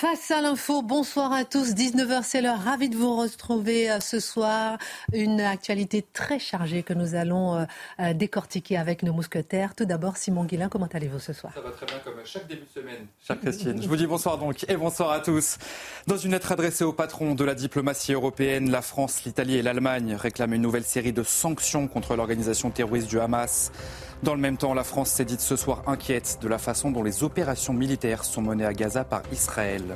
Face à l'info, bonsoir à tous. 19h, c'est l'heure. Ravi de vous retrouver euh, ce soir. Une actualité très chargée que nous allons euh, euh, décortiquer avec nos mousquetaires. Tout d'abord, Simon Guillain, comment allez-vous ce soir? Ça va très bien comme chaque début de semaine, chère Christine. Je vous dis bonsoir donc et bonsoir à tous. Dans une lettre adressée au patron de la diplomatie européenne, la France, l'Italie et l'Allemagne réclament une nouvelle série de sanctions contre l'organisation terroriste du Hamas. Dans le même temps, la France s'est dite ce soir inquiète de la façon dont les opérations militaires sont menées à Gaza par Israël.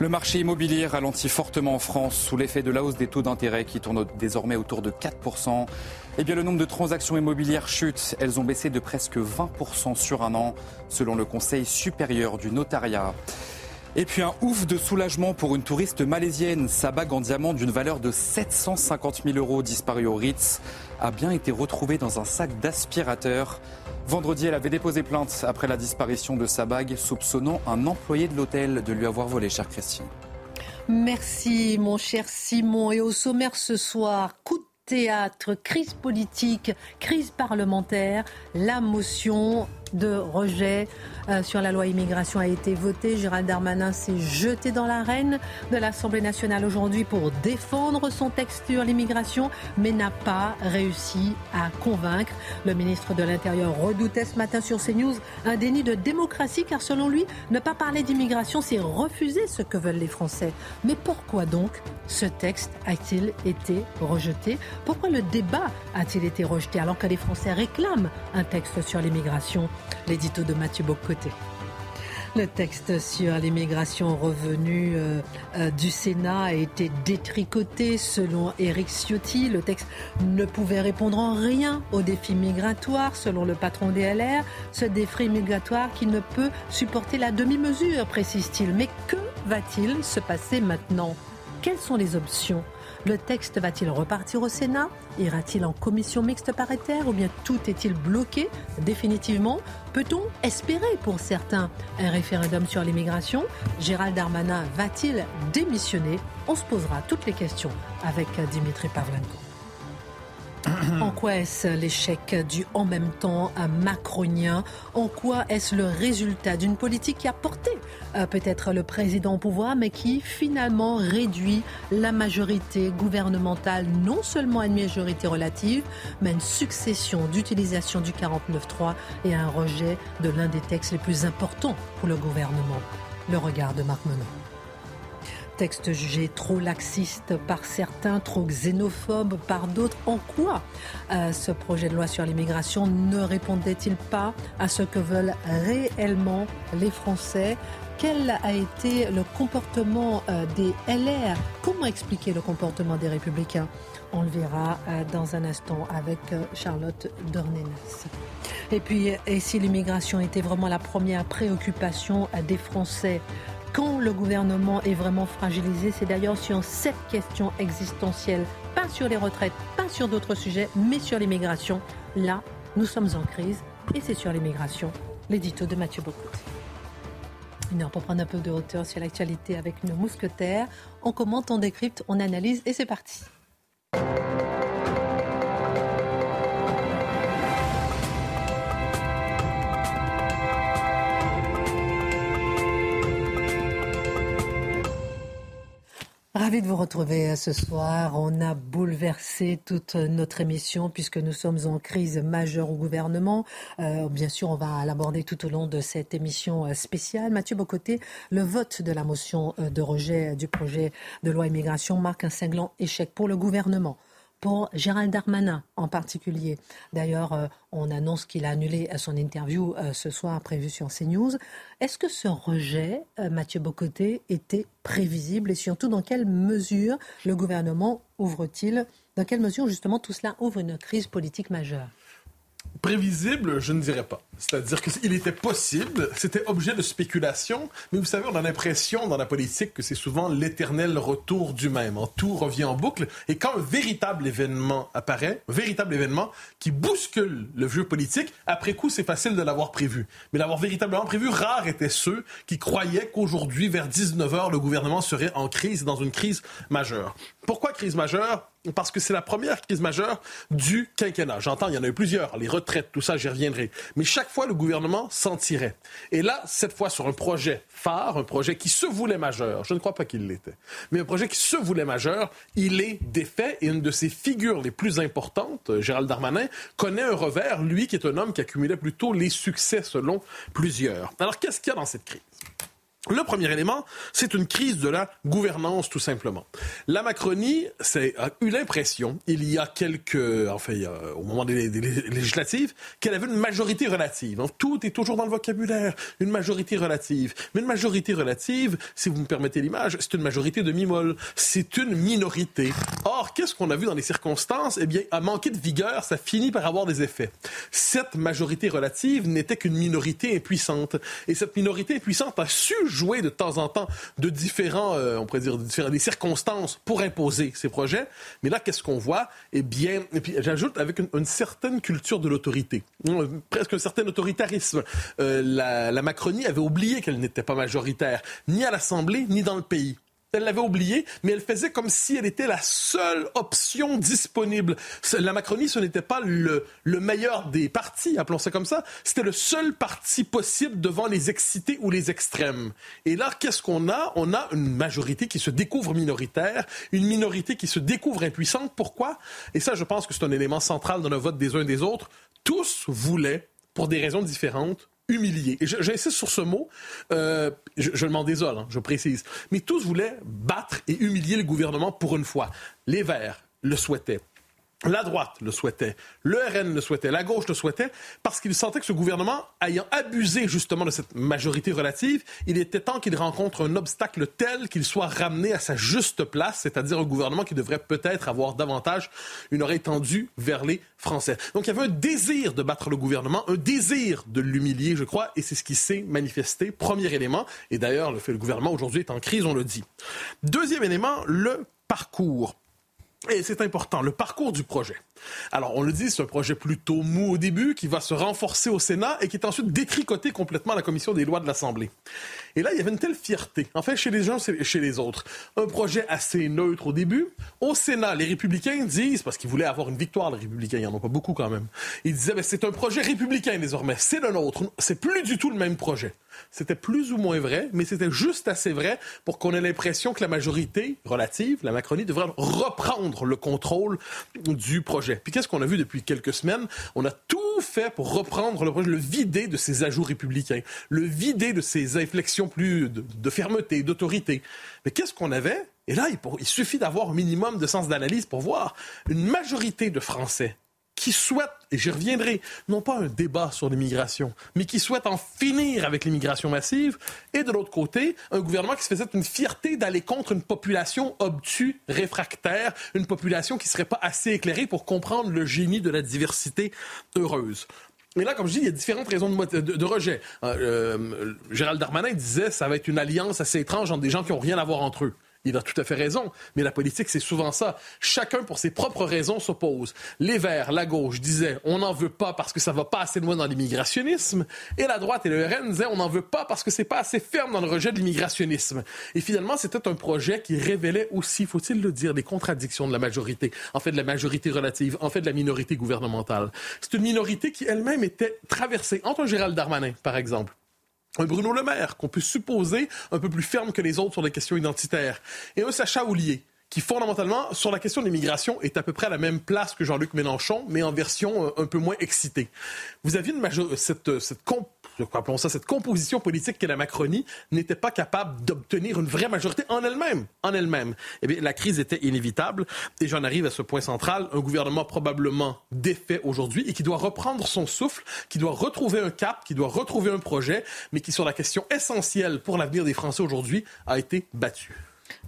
Le marché immobilier ralentit fortement en France sous l'effet de la hausse des taux d'intérêt qui tournent désormais autour de 4%. Eh bien, le nombre de transactions immobilières chute. Elles ont baissé de presque 20% sur un an, selon le Conseil supérieur du notariat. Et puis un ouf de soulagement pour une touriste malaisienne. Sa bague en diamant d'une valeur de 750 000 euros disparue au Ritz a bien été retrouvée dans un sac d'aspirateur. Vendredi, elle avait déposé plainte après la disparition de sa bague, soupçonnant un employé de l'hôtel de lui avoir volé, cher Christian. Merci, mon cher Simon. Et au sommaire ce soir, coup de théâtre, crise politique, crise parlementaire, la motion de rejet euh, sur la loi immigration a été votée. Gérald Darmanin s'est jeté dans l'arène de l'Assemblée nationale aujourd'hui pour défendre son texte sur l'immigration, mais n'a pas réussi à convaincre. Le ministre de l'Intérieur redoutait ce matin sur CNews un déni de démocratie, car selon lui, ne pas parler d'immigration, c'est refuser ce que veulent les Français. Mais pourquoi donc ce texte a-t-il été rejeté? Pourquoi le débat a-t-il été rejeté alors que les Français réclament un texte sur l'immigration? L'édito de Mathieu Bocoté. Le texte sur l'immigration revenue euh, euh, du Sénat a été détricoté selon Éric Ciotti. Le texte ne pouvait répondre en rien au défi migratoire selon le patron des LR. Ce défi migratoire qui ne peut supporter la demi-mesure, précise-t-il. Mais que va-t-il se passer maintenant? Quelles sont les options? Le texte va-t-il repartir au Sénat? Ira-t-il en commission mixte paritaire ou bien tout est-il bloqué définitivement? Peut-on espérer pour certains un référendum sur l'immigration? Gérald Darmanin va-t-il démissionner? On se posera toutes les questions avec Dimitri Pavlenko. En quoi est-ce l'échec du en même temps macronien? En quoi est-ce le résultat d'une politique qui a porté euh, peut-être le président au pouvoir, mais qui finalement réduit la majorité gouvernementale, non seulement à une majorité relative, mais à une succession d'utilisation du 49.3 et à un rejet de l'un des textes les plus importants pour le gouvernement? Le regard de Marc Menon. Texte jugé trop laxiste par certains, trop xénophobe par d'autres. En quoi euh, ce projet de loi sur l'immigration ne répondait-il pas à ce que veulent réellement les Français? Quel a été le comportement euh, des LR Comment expliquer le comportement des Républicains? On le verra euh, dans un instant avec Charlotte Dornelas. Et puis, et si l'immigration était vraiment la première préoccupation des Français quand le gouvernement est vraiment fragilisé, c'est d'ailleurs sur cette question existentielle, pas sur les retraites, pas sur d'autres sujets, mais sur l'immigration. Là, nous sommes en crise et c'est sur l'immigration. L'édito de Mathieu Bocot. Une heure pour prendre un peu de hauteur sur l'actualité avec nos mousquetaires. On commente, on décrypte, on analyse et c'est parti. Ravi de vous retrouver euh, ce soir. On a bouleversé toute notre émission puisque nous sommes en crise majeure au gouvernement. Euh, bien sûr, on va l'aborder tout au long de cette émission euh, spéciale. Mathieu Bocoté, le vote de la motion de rejet du projet de loi immigration marque un cinglant échec pour le gouvernement pour Gérald Darmanin en particulier. D'ailleurs, euh, on annonce qu'il a annulé son interview euh, ce soir prévu sur CNews. Est-ce que ce rejet, euh, Mathieu Bocoté, était prévisible et surtout dans quelle mesure le gouvernement ouvre-t-il, dans quelle mesure justement tout cela ouvre une crise politique majeure? Prévisible, je ne dirais pas. C'est-à-dire qu'il était possible, c'était objet de spéculation, mais vous savez, on a l'impression dans la politique que c'est souvent l'éternel retour du même. Tout revient en boucle, et quand un véritable événement apparaît, un véritable événement qui bouscule le vieux politique, après coup, c'est facile de l'avoir prévu. Mais l'avoir véritablement prévu, rares étaient ceux qui croyaient qu'aujourd'hui, vers 19h, le gouvernement serait en crise, dans une crise majeure. Pourquoi crise majeure? Parce que c'est la première crise majeure du quinquennat. J'entends, il y en a eu plusieurs, les retraites, tout ça, j'y reviendrai. Mais chaque fois, le gouvernement s'en tirait. Et là, cette fois, sur un projet phare, un projet qui se voulait majeur, je ne crois pas qu'il l'était, mais un projet qui se voulait majeur, il est défait et une de ses figures les plus importantes, Gérald Darmanin, connaît un revers, lui qui est un homme qui accumulait plutôt les succès selon plusieurs. Alors, qu'est-ce qu'il y a dans cette crise? Le premier élément, c'est une crise de la gouvernance, tout simplement. La Macronie a eu l'impression, il y a quelques, enfin, au moment des, législatives, qu'elle avait une majorité relative. tout est toujours dans le vocabulaire, une majorité relative. Mais une majorité relative, si vous me permettez l'image, c'est une majorité de mi-molle. C'est une minorité. Or, qu'est-ce qu'on a vu dans les circonstances? Eh bien, à manquer de vigueur, ça finit par avoir des effets. Cette majorité relative n'était qu'une minorité impuissante. Et cette minorité impuissante a su jouer de temps en temps de différents, euh, on pourrait dire, des circonstances pour imposer ces projets. Mais là, qu'est-ce qu'on voit? Eh bien, et puis j'ajoute avec une, certaine culture de l'autorité, presque un certain autoritarisme. Euh, la, la Macronie avait oublié qu'elle n'était pas majoritaire, ni à l'Assemblée, ni dans le pays. Elle l'avait oublié, mais elle faisait comme si elle était la seule option disponible. La Macronie, ce n'était pas le, le meilleur des partis, appelons ça comme ça. C'était le seul parti possible devant les excités ou les extrêmes. Et là, qu'est-ce qu'on a? On a une majorité qui se découvre minoritaire, une minorité qui se découvre impuissante. Pourquoi? Et ça, je pense que c'est un élément central dans le vote des uns et des autres. Tous voulaient, pour des raisons différentes, humilié. Et j'insiste sur ce mot, euh, je, je m'en désole, hein, je précise. Mais tous voulaient battre et humilier le gouvernement pour une fois. Les Verts le souhaitaient. La droite le souhaitait, le RN le souhaitait, la gauche le souhaitait, parce qu'ils sentaient que ce gouvernement, ayant abusé justement de cette majorité relative, il était temps qu'il rencontre un obstacle tel qu'il soit ramené à sa juste place, c'est-à-dire un gouvernement qui devrait peut-être avoir davantage une oreille tendue vers les Français. Donc il y avait un désir de battre le gouvernement, un désir de l'humilier, je crois, et c'est ce qui s'est manifesté. Premier élément, et d'ailleurs le fait le gouvernement aujourd'hui est en crise, on le dit. Deuxième élément, le parcours. Et c'est important, le parcours du projet. Alors, on le dit, c'est un projet plutôt mou au début, qui va se renforcer au Sénat et qui est ensuite détricoté complètement à la commission des lois de l'Assemblée. Et là, il y avait une telle fierté, en fait, chez les et chez les autres. Un projet assez neutre au début. Au Sénat, les républicains disent, parce qu'ils voulaient avoir une victoire, les républicains, il n'y en a pas beaucoup quand même, ils disaient, ben, c'est un projet républicain désormais, c'est le nôtre, c'est plus du tout le même projet. C'était plus ou moins vrai, mais c'était juste assez vrai pour qu'on ait l'impression que la majorité relative, la Macronie, devrait reprendre le contrôle du projet. Puis qu'est-ce qu'on a vu depuis quelques semaines? On a tout fait pour reprendre le projet, le vider de ses ajouts républicains, le vider de ses inflexions plus de, fermeté, d'autorité. Mais qu'est-ce qu'on avait? Et là, il, il suffit d'avoir un minimum de sens d'analyse pour voir une majorité de Français qui souhaitent, et j'y reviendrai, non pas un débat sur l'immigration, mais qui souhaitent en finir avec l'immigration massive, et de l'autre côté, un gouvernement qui se faisait une fierté d'aller contre une population obtue, réfractaire, une population qui ne serait pas assez éclairée pour comprendre le génie de la diversité heureuse. Et là, comme je dis, il y a différentes raisons de, rejet. Euh, euh, Gérald Darmanin disait ça va être une alliance assez étrange entre des gens qui n'ont rien à voir entre eux. Il a tout à fait raison, mais la politique, c'est souvent ça. Chacun, pour ses propres raisons, s'oppose. Les Verts, la gauche, disaient on n'en veut pas parce que ça va pas assez loin dans l'immigrationnisme, et la droite et le RN disaient on n'en veut pas parce que c'est pas assez ferme dans le rejet de l'immigrationnisme. Et finalement, c'était un projet qui révélait aussi, faut-il le dire, des contradictions de la majorité, en fait de la majorité relative, en fait de la minorité gouvernementale. C'est une minorité qui elle-même était traversée entre Gérald Darmanin, par exemple, un Bruno Le Maire, qu'on peut supposer un peu plus ferme que les autres sur les questions identitaires, et un Sacha Oulier, qui fondamentalement, sur la question de l'immigration, est à peu près à la même place que Jean-Luc Mélenchon, mais en version euh, un peu moins excitée. Vous aviez une cette, cette, cette composition politique que la Macronie n'était pas capable d'obtenir une vraie majorité en elle-même. En elle-même. Eh bien, la crise était inévitable, et j'en arrive à ce point central, un gouvernement probablement défait aujourd'hui et qui doit reprendre son souffle, qui doit retrouver un cap, qui doit retrouver un projet, mais qui, sur la question essentielle pour l'avenir des Français aujourd'hui, a été battu.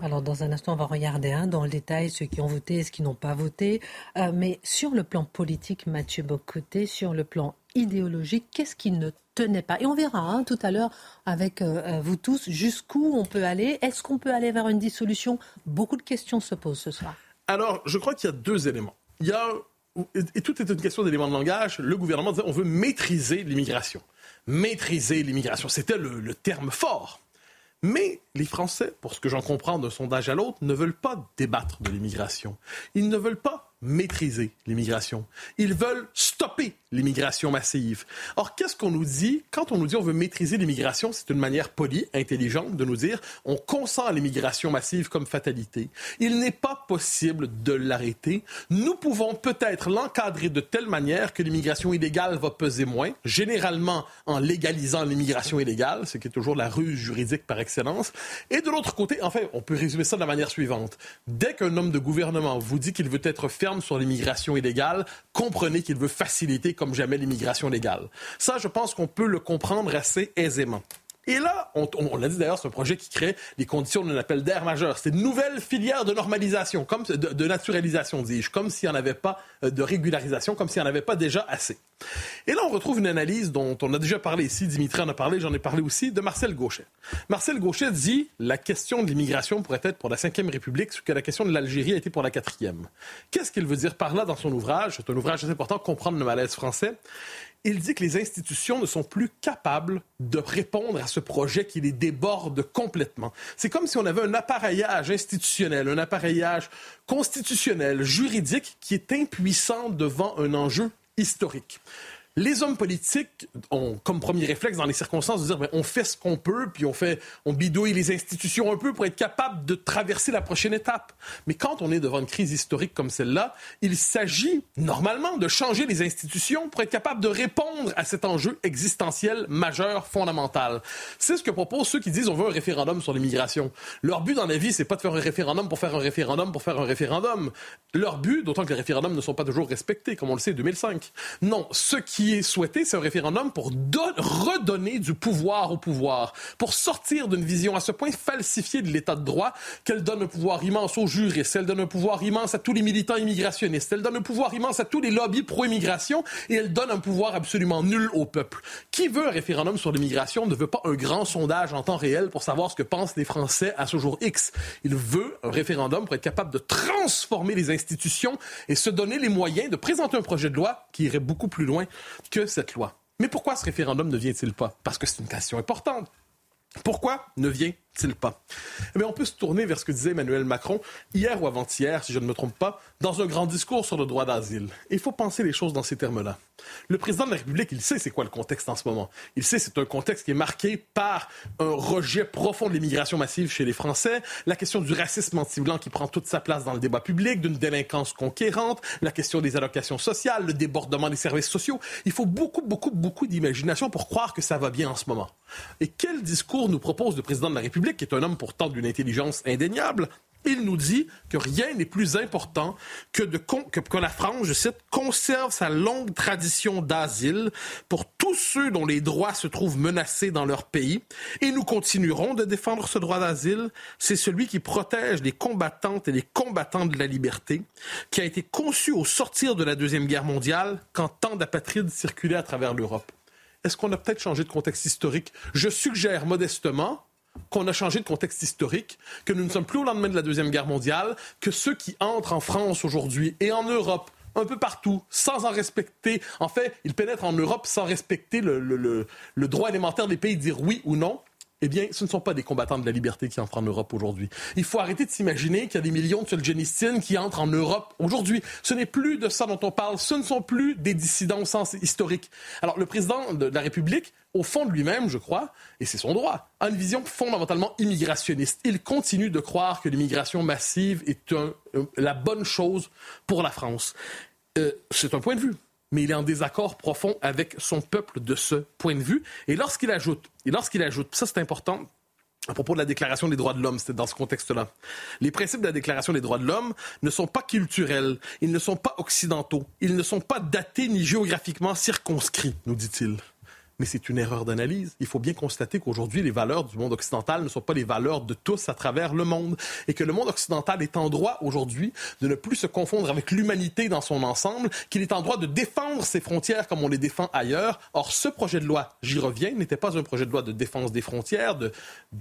Alors dans un instant, on va regarder hein, dans le détail ceux qui ont voté et ceux qui n'ont pas voté. Euh, mais sur le plan politique, Mathieu Bocoté, sur le plan idéologique, qu'est-ce qui ne Et on verra hein, tout à l'heure avec euh, euh, vous tous jusqu'où on peut aller. Est-ce qu'on peut aller vers une dissolution? Beaucoup de questions se posent ce soir. Alors, je crois qu'il y a deux éléments. Il y a, et tout est une question d'éléments de langage, le gouvernement disait on veut maîtriser l'immigration. Maîtriser l'immigration, c'était le terme fort. Mais les Français, pour ce que j'en comprends d'un sondage à l'autre, ne veulent pas débattre de l'immigration. Ils ne veulent pas maîtriser l'immigration. Ils veulent stopper l'immigration massive. Or, qu'est-ce qu'on nous dit? Quand on nous dit on veut maîtriser l'immigration C'est une manière polie, intelligente de nous dire on consent à l'immigration massive comme fatalité. Il n'est pas possible de l'arrêter. Nous pouvons peut-être l'encadrer de telle manière que l'immigration illégale va peser moins, généralement en légalisant l'immigration illégale, ce qui est toujours la ruse juridique par excellence. Et de l'autre côté, enfin, on peut résumer ça de la manière suivante. Dès qu'un homme de gouvernement vous dit qu'il veut être ferme sur l'immigration illégale, comprenez qu'il veut faciliter comme jamais l'immigration légale. Ça, je pense qu'on peut le comprendre assez aisément. Et là, on, l'a dit d'ailleurs, c'est un projet qui crée les conditions d'un appel d'air majeur. C'est une nouvelle filière de normalisation, comme de, naturalisation, dis-je, comme s'il n'y en avait pas euh, de régularisation, comme s'il n'y en avait pas déjà assez. Et là, on retrouve une analyse dont on a déjà parlé ici, Dimitri en a parlé, j'en ai parlé aussi, de Marcel Gauchet. Marcel Gauchet dit la question de l'immigration pourrait être pour la Ve République ce que la question de l'Algérie a été pour la quatrième. Qu'est-ce qu'il veut dire par là dans son ouvrage? C'est un ouvrage assez important, Comprendre le malaise français il dit que les institutions ne sont plus capables de répondre à ce projet qui les déborde complètement. C'est comme si on avait un appareillage institutionnel, un appareillage constitutionnel, juridique, qui est impuissant devant un enjeu historique les hommes politiques ont comme premier réflexe dans les circonstances de dire ben, on fait ce qu'on peut, puis on fait, on bidouille les institutions un peu pour être capable de traverser la prochaine étape. Mais quand on est devant une crise historique comme celle-là, il s'agit normalement de changer les institutions pour être capable de répondre à cet enjeu existentiel majeur, fondamental. C'est ce que proposent ceux qui disent on veut un référendum sur l'immigration. Leur but dans la vie, c'est pas de faire un référendum pour faire un référendum pour faire un référendum. Leur but, d'autant que les référendums ne sont pas toujours respectés, comme on le sait, 2005. Non, ce qui est souhaité, c'est un référendum pour redonner du pouvoir au pouvoir, pour sortir d'une vision à ce point falsifiée de l'état de droit qu'elle donne un pouvoir immense aux juristes, elle donne un pouvoir immense à tous les militants immigrationnistes, elle donne un pouvoir immense à tous les lobbies pro-immigration et elle donne un pouvoir absolument nul au peuple. Qui veut un référendum sur l'immigration ne veut pas un grand sondage en temps réel pour savoir ce que pensent les Français à ce jour X. Il veut un référendum pour être capable de transformer les institutions et se donner les moyens de présenter un projet de loi qui irait beaucoup plus loin que cette loi. Mais pourquoi ce référendum ne vient-il pas? Parce que c'est une question importante. Pourquoi ne pas? Eh On peut se tourner vers ce que disait Emmanuel Macron hier ou avant-hier, si je ne me trompe pas, dans un grand discours sur le droit d'asile. Il faut penser les choses dans ces termes-là. Le président de la République, il sait c'est quoi le contexte en ce moment. Il sait c'est un contexte qui est marqué par un rejet profond de l'immigration massive chez les Français, la question du racisme anti-blanc qui prend toute sa place dans le débat public, d'une délinquance conquérante, la question des allocations sociales, le débordement des services sociaux. Il faut beaucoup, beaucoup, beaucoup d'imagination pour croire que ça va bien en ce moment. Et quel discours nous propose le président de la République, qui est un homme pourtant d'une intelligence indéniable il nous dit que rien n'est plus important que, de que, la France, je cite, conserve sa longue tradition d'asile pour tous ceux dont les droits se trouvent menacés dans leur pays. Et nous continuerons de défendre ce droit d'asile. C'est celui qui protège les combattantes et les combattants de la liberté, qui a été conçu au sortir de la Deuxième Guerre mondiale quand tant d'apatrides circulaient à travers l'Europe. Est-ce qu'on a peut-être changé de contexte historique? Je suggère modestement qu'on a changé de contexte historique, que nous ne sommes plus au lendemain de la Deuxième Guerre mondiale, que ceux qui entrent en France aujourd'hui et en Europe un peu partout, sans en respecter. En fait, ils pénètrent en Europe sans respecter le, le droit élémentaire des pays de dire oui ou non eh bien, ce ne sont pas des combattants de la liberté qui entrent en Europe aujourd'hui. Il faut arrêter de s'imaginer qu'il y a des millions de Solzhenitsyn qui entrent en Europe aujourd'hui. Ce n'est plus de ça dont on parle. Ce ne sont plus des dissidents au sens historique. Alors, le président de la République, au fond de lui-même, je crois, et c'est son droit, a une vision fondamentalement immigrationniste. Il continue de croire que l'immigration massive est euh, la bonne chose pour la France. Euh, c'est un point de vue mais il est en désaccord profond avec son peuple de ce point de vue. Et lorsqu'il ajoute, et lorsqu'il ajoute, ça c'est important, à propos de la Déclaration des droits de l'homme, c'était dans ce contexte-là. Les principes de la Déclaration des droits de l'homme ne sont pas culturels, ils ne sont pas occidentaux, ils ne sont pas datés ni géographiquement circonscrits, nous dit-il. Mais c'est une erreur d'analyse. Il faut bien constater qu'aujourd'hui, les valeurs du monde occidental ne sont pas les valeurs de tous à travers le monde et que le monde occidental est en droit aujourd'hui de ne plus se confondre avec l'humanité dans son ensemble, qu'il est en droit de défendre ses frontières comme on les défend ailleurs. Or, ce projet de loi, j'y reviens, n'était pas un projet de loi de défense des frontières, de,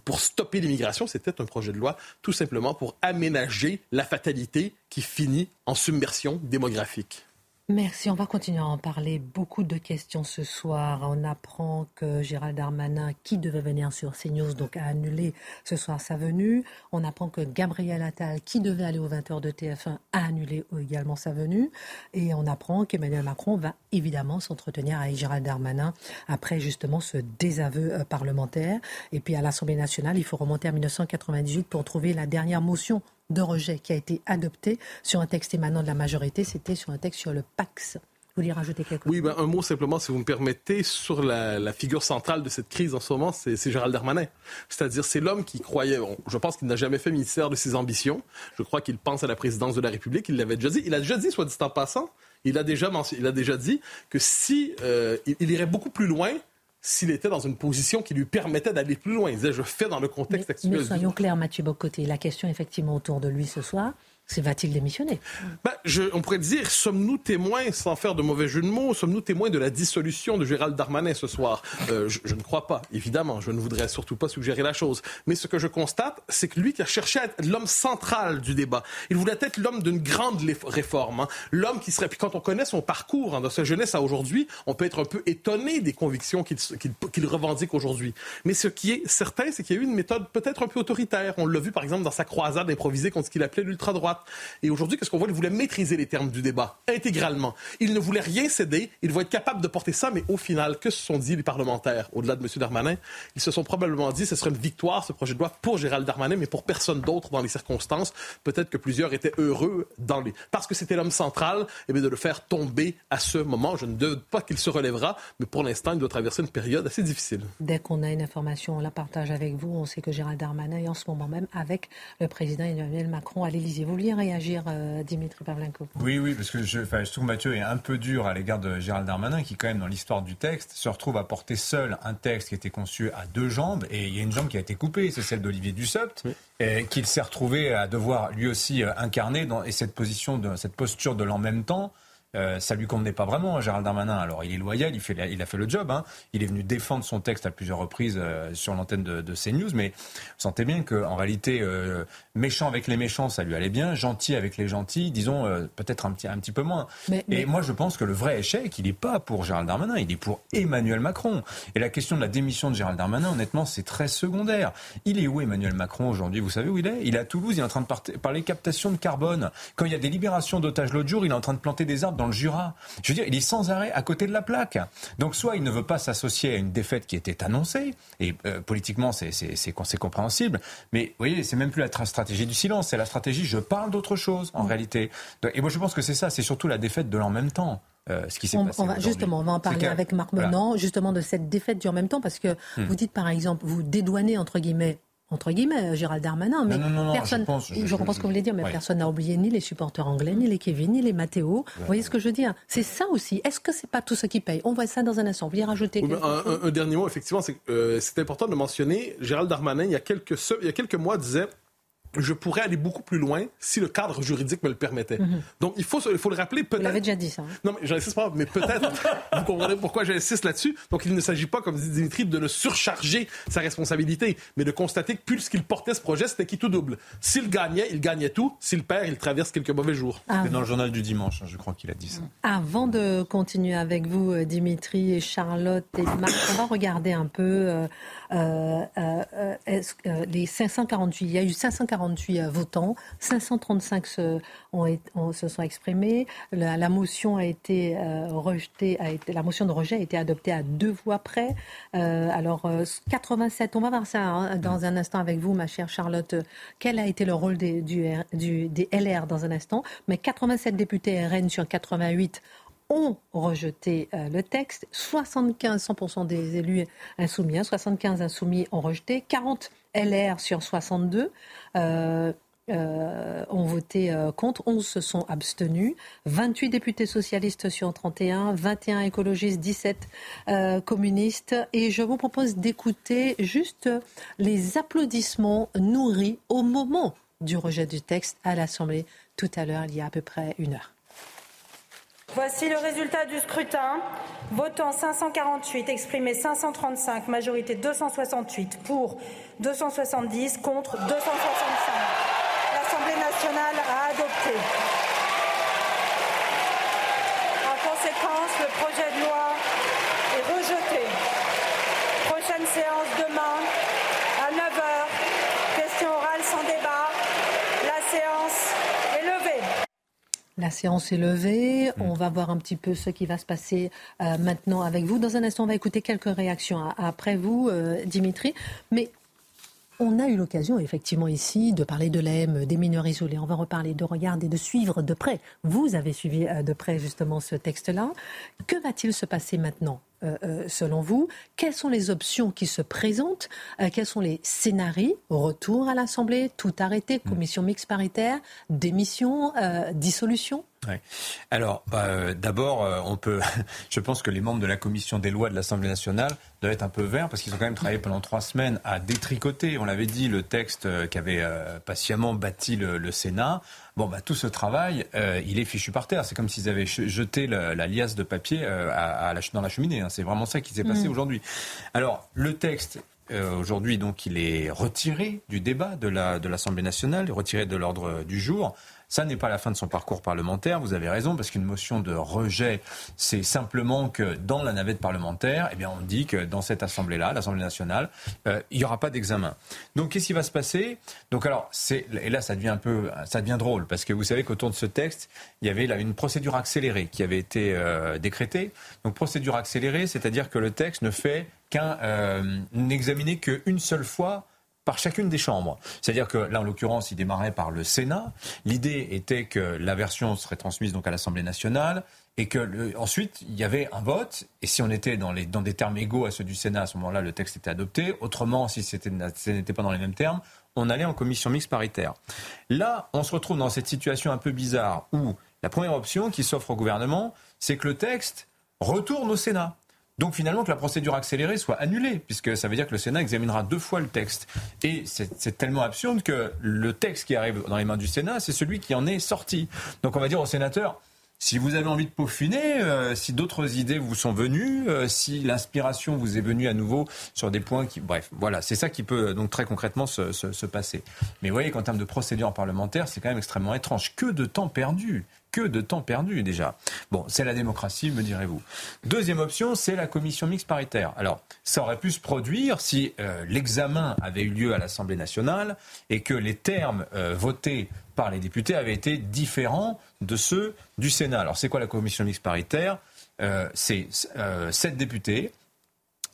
pour stopper l'immigration, c'était un projet de loi tout simplement pour aménager la fatalité qui finit en submersion démographique. Merci. On va continuer à en parler. Beaucoup de questions ce soir. On apprend que Gérald Darmanin, qui devait venir sur CNews, donc a annulé ce soir sa venue. On apprend que Gabriel Attal, qui devait aller aux 20h de TF1, a annulé également sa venue. Et on apprend qu'Emmanuel Macron va évidemment s'entretenir avec Gérald Darmanin après justement ce désaveu euh, parlementaire. Et puis à l'Assemblée nationale, il faut remonter à 1998 pour trouver la dernière motion de rejet qui a été adopté sur un texte émanant de la majorité. C'était sur un texte sur le Pax. Vous voulez rajouter quelque chose? Oui, ben, un mot simplement, si vous me permettez, sur la, figure centrale de cette crise en ce moment, c'est Gérald Darmanin. C'est-à-dire, c'est l'homme qui croyait, je pense qu'il n'a jamais fait ministère de ses ambitions. Je crois qu'il pense à la présidence de la République. Il l'avait déjà dit. Il a déjà dit, soit dit en passant, il a déjà, il a déjà dit que si euh, il irait beaucoup plus loin s'il était dans une position qui lui permettait d'aller plus loin. Il disait, je fais dans le contexte actuel. Mais soyons clairs, Mathieu Bocoté, la question effectivement autour de lui ce soir, va-t-il démissionner? Ben, On pourrait dire, sommes-nous témoins, sans faire de mauvais jeu de mots, sommes-nous témoins de la dissolution de Gérald Darmanin ce soir? Euh, je, ne crois pas, évidemment. Je ne voudrais surtout pas suggérer la chose. Mais ce que je constate, c'est que lui qui a cherché à être l'homme central du débat, il voulait être l'homme d'une grande réforme. Hein. L'homme qui serait... Puis quand on connaît son parcours, hein, de sa jeunesse à aujourd'hui, on peut être un peu étonné des convictions qu'il revendique aujourd'hui. Mais ce qui est certain, c'est qu'il y a eu une méthode peut-être un peu autoritaire. On l'a vu, par exemple, dans sa croisade improvisée contre ce qu'il appelait l'ultra-droite. Et aujourd'hui, qu'est-ce qu'on voit? Il voulait maîtriser les termes du débat intégralement. Il ne voulait rien céder. Il va être capable de porter ça, mais au final, que se sont dit les parlementaires, au-delà de M. Darmanin Ils se sont probablement dit que ce serait une victoire, ce projet de loi, pour Gérald Darmanin, mais pour personne d'autre dans les circonstances. Peut-être que plusieurs étaient heureux dans les... parce que c'était l'homme central, et eh de le faire tomber à ce moment. Je ne doute pas qu'il se relèvera, mais pour l'instant, il doit traverser une période assez difficile. Dès qu'on a une information, on la partage avec vous. On sait que Gérald Darmanin est en ce moment même avec le président Emmanuel Macron à l'Élysée. Vous réagir, euh, Dimitri Pavlenko Oui, oui, parce que je, je trouve Mathieu est un peu dur à l'égard de Gérald Darmanin, qui, quand même, dans l'histoire du texte, se retrouve à porter seul un texte qui était conçu à deux jambes, et il y a une jambe qui a été coupée, c'est celle d'Olivier Dussopt, et qu'il s'est retrouvé à devoir lui aussi euh, incarner dans, et cette position, de, cette posture de l'en même temps. Euh, ça lui convenait pas vraiment, Gérald Darmanin. Alors, il est loyal, il, fait, il a fait le job. Hein. Il est venu défendre son texte à plusieurs reprises euh, sur l'antenne de, de, CNews, mais vous sentez bien qu'en réalité, euh, méchant avec les méchants, ça lui allait bien, gentil avec les gentils, disons peut-être un petit, un petit peu moins. Et moi, je pense que le vrai échec, il n'est pas pour Gérald Darmanin, il est pour Emmanuel Macron. Et la question de la démission de Gérald Darmanin, honnêtement, c'est très secondaire. Il est où Emmanuel Macron aujourd'hui? Vous savez où il est? Il est à Toulouse, il est en train de parler captation de carbone. Quand il y a des libérations d'otages l'autre jour, il est en train de planter des arbres dans le Jura. Je veux dire, il est sans arrêt à côté de la plaque. Donc soit il ne veut pas s'associer à une défaite qui était annoncée, et euh, politiquement c'est compréhensible, mais vous voyez, c'est même plus la stratégie du silence, c'est la stratégie je parle d'autre chose en mm. réalité. Et moi je pense que c'est ça, c'est surtout la défaite de l'en même temps. Euh, ce qui s'est passé on va, justement, on va en parler avec Marc Menant, justement de cette défaite du en même temps, parce que mm. vous dites par exemple, vous dédouanez entre guillemets entre guillemets, euh, Gérald Darmanin. Mais personne, je, pense, je, comprends ce que vous voulez dire, mais personne n'a oublié ni les supporters anglais, ni les Kevin, ni les Matteo. Vous voyez ce que je veux dire? C'est ça aussi. Est-ce que c'est pas tout ce qui paye? On voit ça dans un instant. Vous voulez rajouter quelque un, un, dernier mot, effectivement, c'est euh, important de mentionner, Gérald Darmanin, il y a quelques, il y a quelques mois, disait je pourrais aller beaucoup plus loin si le cadre juridique me le permettait. Mhm. Donc, il faut, il faut le rappeler peut-être. Vous l'avez déjà dit, ça. Hein. Non, mais j'insiste pas, mais peut-être, vous comprenez pourquoi j'insiste là-dessus. Donc, il ne s'agit pas, comme dit Dimitri, de le surcharger sa responsabilité, mais de constater que puisqu'il portait ce projet, c'était qui tout double. S'il gagnait, il gagnait tout. S'il perd, il traverse quelques mauvais jours. Ah C'est dans le journal du dimanche, hein, je crois qu'il a dit ça. Avant de continuer avec vous, euh, Dimitri et Charlotte et Marc, on va regarder un peu euh, les 548, il y a eu 548 votants, 535 se, ont, se sont exprimés. La, motion de rejet a été adoptée à deux voix près. alors 87, on va voir ça hein, dans un instant avec vous, ma chère Charlotte. Quel a été le rôle des, des LR dans un instant? Mais 87 députés RN sur 88 ont rejeté euh, le texte. 75, 100% des élus insoumis, 75 hein, insoumis ont rejeté, 40 LR sur 62. Euh, euh, ont voté contre, 11 se sont abstenus, 28 députés socialistes sur 31, 21 écologistes, 17 euh, communistes. Et je vous propose d'écouter juste les applaudissements nourris au moment du rejet du texte à l'Assemblée tout à l'heure, il y a à peu près une heure. Voici le résultat du scrutin. Votant 548, exprimé 535, majorité 268, pour 270, contre 265 nationale a adopté. En conséquence, le projet de loi est rejeté. Prochaine séance demain à 9h. Question orale sans débat. La séance est levée. La séance est levée. On va voir un petit peu ce qui va se passer euh, maintenant avec vous. Dans un instant, on va écouter quelques réactions après vous, euh, Dimitri. Mais on a eu l'occasion, effectivement, ici, de parler de l'EM, des mineurs isolés. On va reparler de regarder, de suivre de près. Vous avez suivi euh, de près, justement, ce texte-là. Que va-t-il se passer maintenant euh, euh, selon vous? Quelles sont les options qui se présentent? Quels sont les scénarios? Retour à l'Assemblée, tout arrêté, hmm. commission mixte paritaire, démission, dissolution? Alors, bah, euh, d'abord, euh, on peut. je pense que les membres de la commission des lois de l'Assemblée nationale doivent être un peu verts parce qu'ils ont quand même travaillé pendant trois semaines à détricoter. On l'avait dit, le texte euh, qu'avait patiemment bâti le, Sénat. Bon, bah, tout ce travail, il est fichu par terre. C'est comme s'ils avaient jeté la, liasse de papier à, dans la cheminée. Hein. C'est vraiment ça qui s'est passé mm. aujourd'hui. Alors, le texte aujourd'hui, donc, il est retiré du débat de l'Assemblée la, de nationale, retiré de l'ordre du jour. Ça n'est pas la fin de son parcours parlementaire, vous avez raison, parce qu'une motion de rejet, c'est simplement que dans la navette parlementaire, eh bien, on dit que dans cette assemblée-là, l'Assemblée nationale, euh, il n'y aura pas d'examen. Donc, qu'est-ce qui va se passer? Donc, alors, c'est, et là, ça devient un peu, ça devient drôle, parce que vous savez qu'autour de ce texte, il y avait une procédure accélérée qui avait été euh, décrétée. Donc, procédure accélérée, c'est-à-dire que le texte ne fait qu'un, euh, qu'une seule fois par chacune des chambres. C'est-à-dire que là, en l'occurrence, il démarrait par le Sénat. L'idée était que la version serait transmise donc à l'Assemblée nationale et que ensuite il y avait un vote. Et si on était dans, les, dans des termes égaux à ceux du Sénat, à ce moment-là, le texte était adopté. Autrement, si ce n'était pas dans les mêmes termes, on allait en commission mixte paritaire. Là, on se retrouve dans cette situation un peu bizarre où la première option qui s'offre au gouvernement, c'est que le texte retourne au Sénat. Donc finalement que la procédure accélérée soit annulée, puisque ça veut dire que le Sénat examinera deux fois le texte. Et c'est tellement absurde que le texte qui arrive dans les mains du Sénat, c'est celui qui en est sorti. Donc on va dire aux sénateurs, si vous avez envie de peaufiner, euh, si d'autres idées vous sont venues, euh, si l'inspiration vous est venue à nouveau sur des points qui... Bref, voilà, c'est ça qui peut donc très concrètement se, se passer. Mais vous voyez qu'en termes de procédure parlementaire, c'est quand même extrêmement étrange. Que de temps perdu que de temps perdu déjà. Bon, c'est la démocratie, me direz-vous. Deuxième option, c'est la commission mixte paritaire. Alors, ça aurait pu se produire si euh, l'examen avait eu lieu à l'Assemblée nationale et que les termes euh, votés par les députés avaient été différents de ceux du Sénat. Alors, c'est quoi la commission mixte paritaire? Euh, C'est sept députés,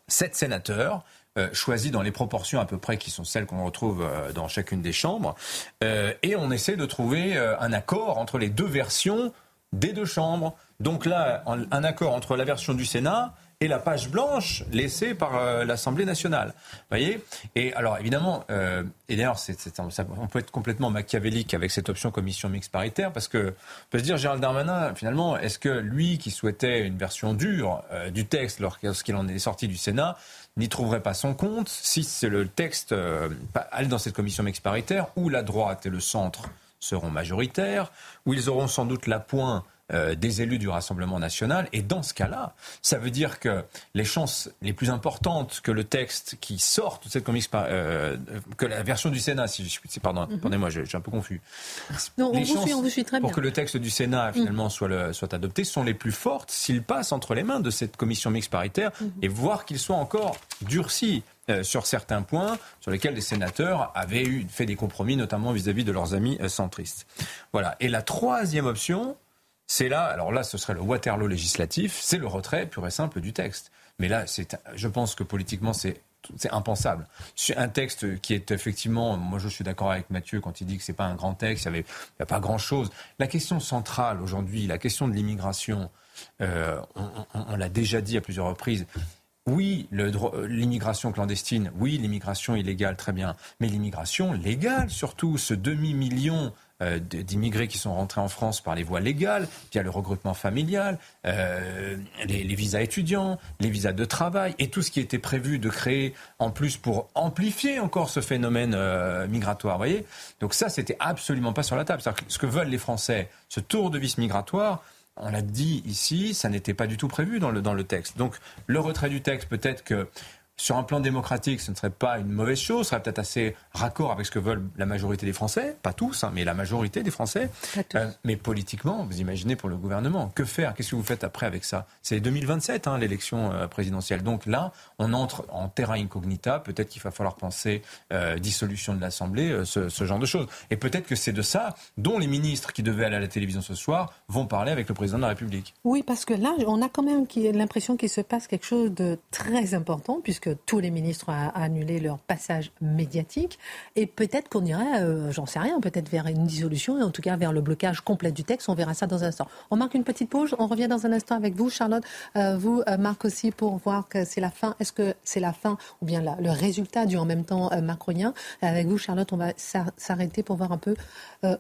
sept sénateurs euh, choisi dans les proportions à peu près qui sont celles qu'on retrouve euh, dans chacune des chambres. Euh, et on essaie de trouver un accord entre les deux versions des deux chambres. Donc là, un accord entre la version du Sénat et la page blanche laissée par l'Assemblée nationale. voyez? Et alors évidemment, et d'ailleurs, on peut être complètement machiavélique avec cette option commission mixte paritaire parce que on peut se dire Gérald Darmanin, finalement, est-ce que lui qui souhaitait une version dure du texte lorsqu'il en est sorti du Sénat n'y trouverait pas son compte si c'est le texte allait dans cette commission mixte paritaire où la droite et le centre seront majoritaires, où ils auront sans doute la pointe euh, des élus du Rassemblement national. Et dans ce cas-là, ça veut dire que les chances les plus importantes que le texte qui sort de cette comics, euh, que la version du Sénat, si je suis, pardon, mhm. pardonnez-moi, je, suis un peu confus. Non, les on vous suit, très bien. Pour que le texte du Sénat mhm. finalement soit, le, soit adopté sont les plus fortes s'il passe entre les mains de cette commission mixte paritaire mhm. et voir qu'il soit encore durci euh, sur certains points sur lesquels les sénateurs avaient eu, fait des compromis, notamment vis-à-vis -vis de leurs amis centristes. Voilà. Et la troisième option, c'est là, alors là, ce serait le Waterloo législatif, c'est le retrait pur et simple du texte. Mais là, je pense que politiquement, c'est c'est impensable. Un texte qui est effectivement, moi je suis d'accord avec Mathieu quand il dit que c'est pas un grand texte, il n'y a pas grand chose. La question centrale aujourd'hui, la question de l'immigration, euh, on, l'a déjà dit à plusieurs reprises, oui, l'immigration clandestine, oui, l'immigration illégale, très bien. Mais l'immigration légale, surtout, ce demi-million d'immigrés qui sont rentrés en France par les voies légales, via le regroupement familial, euh, les, visas étudiants, les visas de travail, et tout ce qui était prévu de créer en plus pour amplifier encore ce phénomène euh, migratoire. Voyez Donc ça, c'était absolument pas sur la table. Ce que veulent les Français, ce tour de vis migratoire, on l'a dit ici, ça n'était pas du tout prévu dans le, dans le texte. Donc le retrait du texte, peut-être que sur un plan démocratique, ce ne serait pas une mauvaise chose, ce serait peut-être assez raccord avec ce que veulent la majorité des Français, pas tous, hein, mais la majorité des Français. Euh, mais politiquement, vous imaginez pour le gouvernement, que faire? Qu'est-ce que vous faites après avec ça? C'est 2027, hein, l'élection euh, présidentielle. Donc là, on entre en terra incognita. Peut-être qu'il va falloir penser euh, dissolution de l'Assemblée, ce, ce, genre de choses. Et peut-être que c'est de ça dont les ministres qui devaient aller à la télévision ce soir vont parler avec le président de la République. Oui, parce que là, on a quand même l'impression qu'il se passe quelque chose de très important, puisque tous les ministres ont annulé leur passage médiatique. Et peut-être qu'on irait, euh, j'en sais rien, peut-être vers une dissolution et en tout cas vers le blocage complet du texte. On verra ça dans un instant. On marque une petite pause. On revient dans un instant avec vous, Charlotte. Euh, vous, euh, Marc aussi, pour voir que c'est la fin. Que c'est la fin ou bien le résultat du en même temps macronien Avec vous, Charlotte, on va s'arrêter pour voir un peu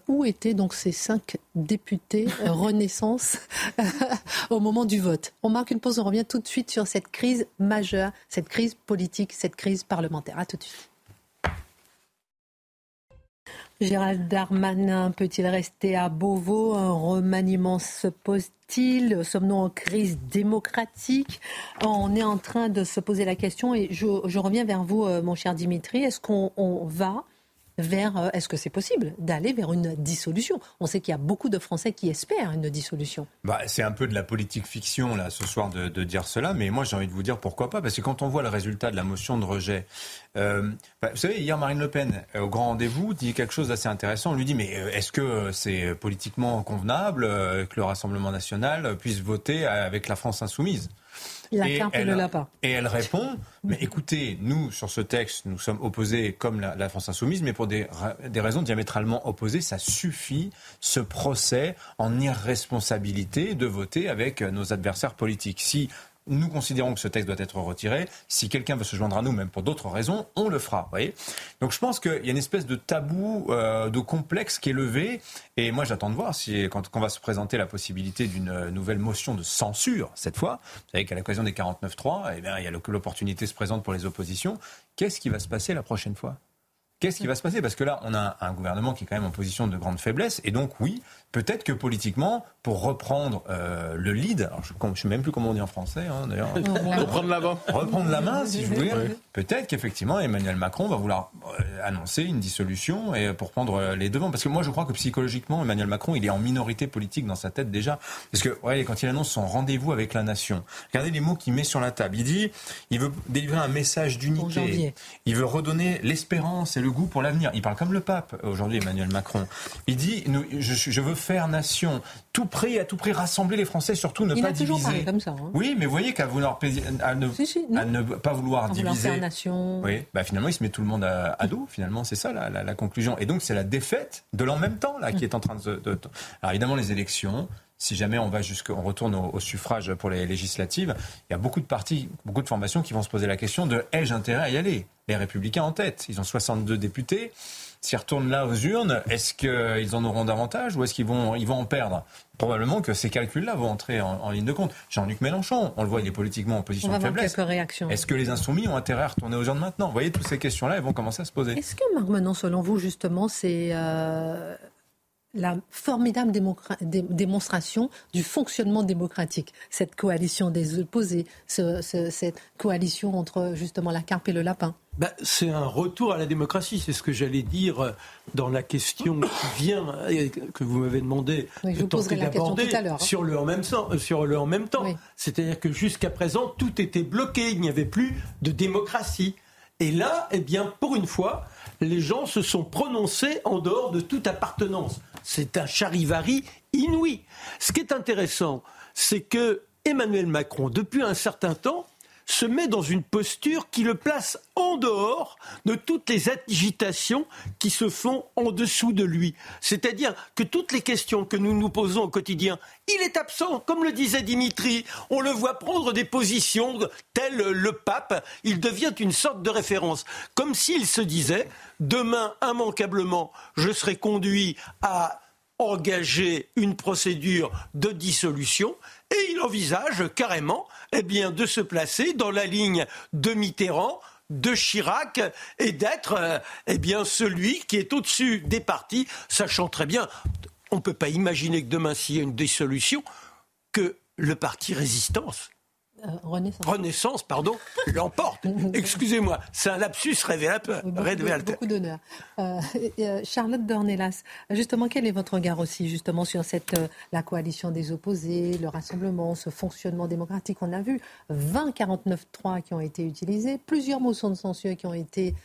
où étaient donc ces cinq députés Renaissance au moment du vote? On marque une pause. On revient tout de suite sur cette crise majeure, cette crise politique, cette crise parlementaire. À tout de suite. Gérald Darmanin peut-il rester à Beauvau? Un remaniement se pose-t-il? Sommes-nous en crise démocratique? On est en train de se poser la question et je, je reviens vers vous, euh, mon cher Dimitri. Est-ce qu'on va euh, est-ce que c'est possible d'aller vers une dissolution? On sait qu'il y a beaucoup de Français qui espèrent une dissolution. Bah, c'est un peu de la politique fiction, là, ce soir, de, dire cela, mais moi, j'ai envie de vous dire pourquoi pas, parce que quand on voit le résultat de la motion de rejet, euh, bah, vous savez, hier, Marine Le Pen, euh, au grand rendez-vous, dit quelque chose d'assez intéressant. On lui dit, mais est-ce que c'est politiquement convenable que le Rassemblement national puisse voter avec la France insoumise? La et elle, le lapin. Et elle répond, mais écoutez, nous, sur ce texte, nous sommes opposés comme la, France insoumise, mais pour des, des, raisons diamétralement opposées, ça suffit, ce procès en irresponsabilité de voter avec nos adversaires politiques. Si nous considérons que ce texte doit être retiré. Si quelqu'un veut se joindre à nous, même pour d'autres raisons, on le fera. Voyez Donc je pense qu'il y a une espèce de tabou, euh, de complexe qui est levé. Et moi, j'attends de voir si, quand, on va se présenter la possibilité d'une nouvelle motion de censure, cette fois, vous savez qu'à l'occasion des 49.3, eh bien, il y a l'opportunité se présente pour les oppositions. Qu'est-ce qui va se passer la prochaine fois? Qu'est-ce qui va se passer? Parce que là, on a un gouvernement qui est quand même en position de grande faiblesse. Et donc, oui, peut-être que politiquement, pour reprendre euh, le lead, alors je ne sais même plus comment on dit en français, hein, d'ailleurs. reprendre la main. Reprendre la main, si je voulais. Peut-être qu'effectivement, Emmanuel Macron va vouloir euh, annoncer une dissolution et pour prendre euh, les devants. Parce que moi, je crois que psychologiquement, Emmanuel Macron, il est en minorité politique dans sa tête déjà. Parce que, voyez, quand il annonce son rendez-vous avec la nation, regardez les mots qu'il met sur la table. Il dit, il veut délivrer un message d'unité. Il veut redonner l'espérance et le goût pour l'avenir. Il parle comme le pape aujourd'hui, Emmanuel Macron. Il dit, je, je veux faire nation, tout prix, à tout prix rassembler les Français, surtout ne pas diviser. comme ça. Hein. Oui, mais vous voyez qu'à vouloir à ne, ne pas vouloir diviser. Faire nation. Oui, bah finalement il se met tout le monde à, dos. Finalement, c'est ça la, conclusion. Et donc c'est la défaite de l'en même temps là qui est en train de, de, Alors évidemment les élections. Si jamais on va jusqu'on retourne au, suffrage pour les législatives, il y a beaucoup de partis, beaucoup de formations qui vont se poser la question de ai-je intérêt à y aller? Les Républicains en tête, ils ont 62 députés. S'ils retournent là aux urnes, est-ce qu'ils en auront davantage ou est-ce qu'ils vont, ils vont en perdre? Probablement que ces calculs-là vont entrer en, ligne de compte. Jean-Luc Mélenchon, on le voit, il est politiquement en position de faiblesse. Est-ce que les insoumis ont intérêt à retourner aux urnes maintenant? Vous voyez, toutes ces questions-là, elles vont commencer à se poser. Est-ce que, Marc Menon, selon vous, justement, c'est euh, la formidable démonstration du fonctionnement démocratique, cette coalition des opposés, cette coalition entre justement la carpe et le lapin bah, c'est un retour à la démocratie. C'est ce que j'allais dire euh, dans la question qui vient, euh, que vous m'avez demandé de tenter d'aborder hein. sur le en même temps. Euh, sur le en même temps. C'est-à-dire que jusqu'à présent, tout était bloqué. Il n'y avait plus de démocratie. Et là, eh bien, pour une fois, les gens se sont prononcés en dehors de toute appartenance. C'est un charivari inouï. Ce qui est intéressant, c'est que Emmanuel Macron, depuis un certain temps, se met dans une posture qui le place en dehors de toutes les agitations qui se font en dessous de lui. C'est-à-dire que toutes les questions que nous nous posons au quotidien, il est absent, comme le disait Dimitri. On le voit prendre des positions tel le pape. Il devient une sorte de référence. Comme s'il se disait, demain, immanquablement, je serai conduit à engager une procédure de dissolution et il envisage carrément eh de se placer dans la ligne de Mitterrand, de Chirac et d'être euh, eh celui qui est au-dessus des partis, sachant très bien, on ne peut pas imaginer que demain, s'il y a une dissolution, que le parti résistance euh, Renaissance. Renaissance, pardon, l'emporte. Excusez-moi, c'est un lapsus révélateur. Beaucoup, beaucoup d'honneur. Euh, euh, Charlotte Dornelas, justement, quel est votre regard aussi justement sur cette, la coalition des opposés, le rassemblement, ce fonctionnement démocratique? On a vu 20 49-3 qui ont été utilisés, plusieurs motions de censure qui ont été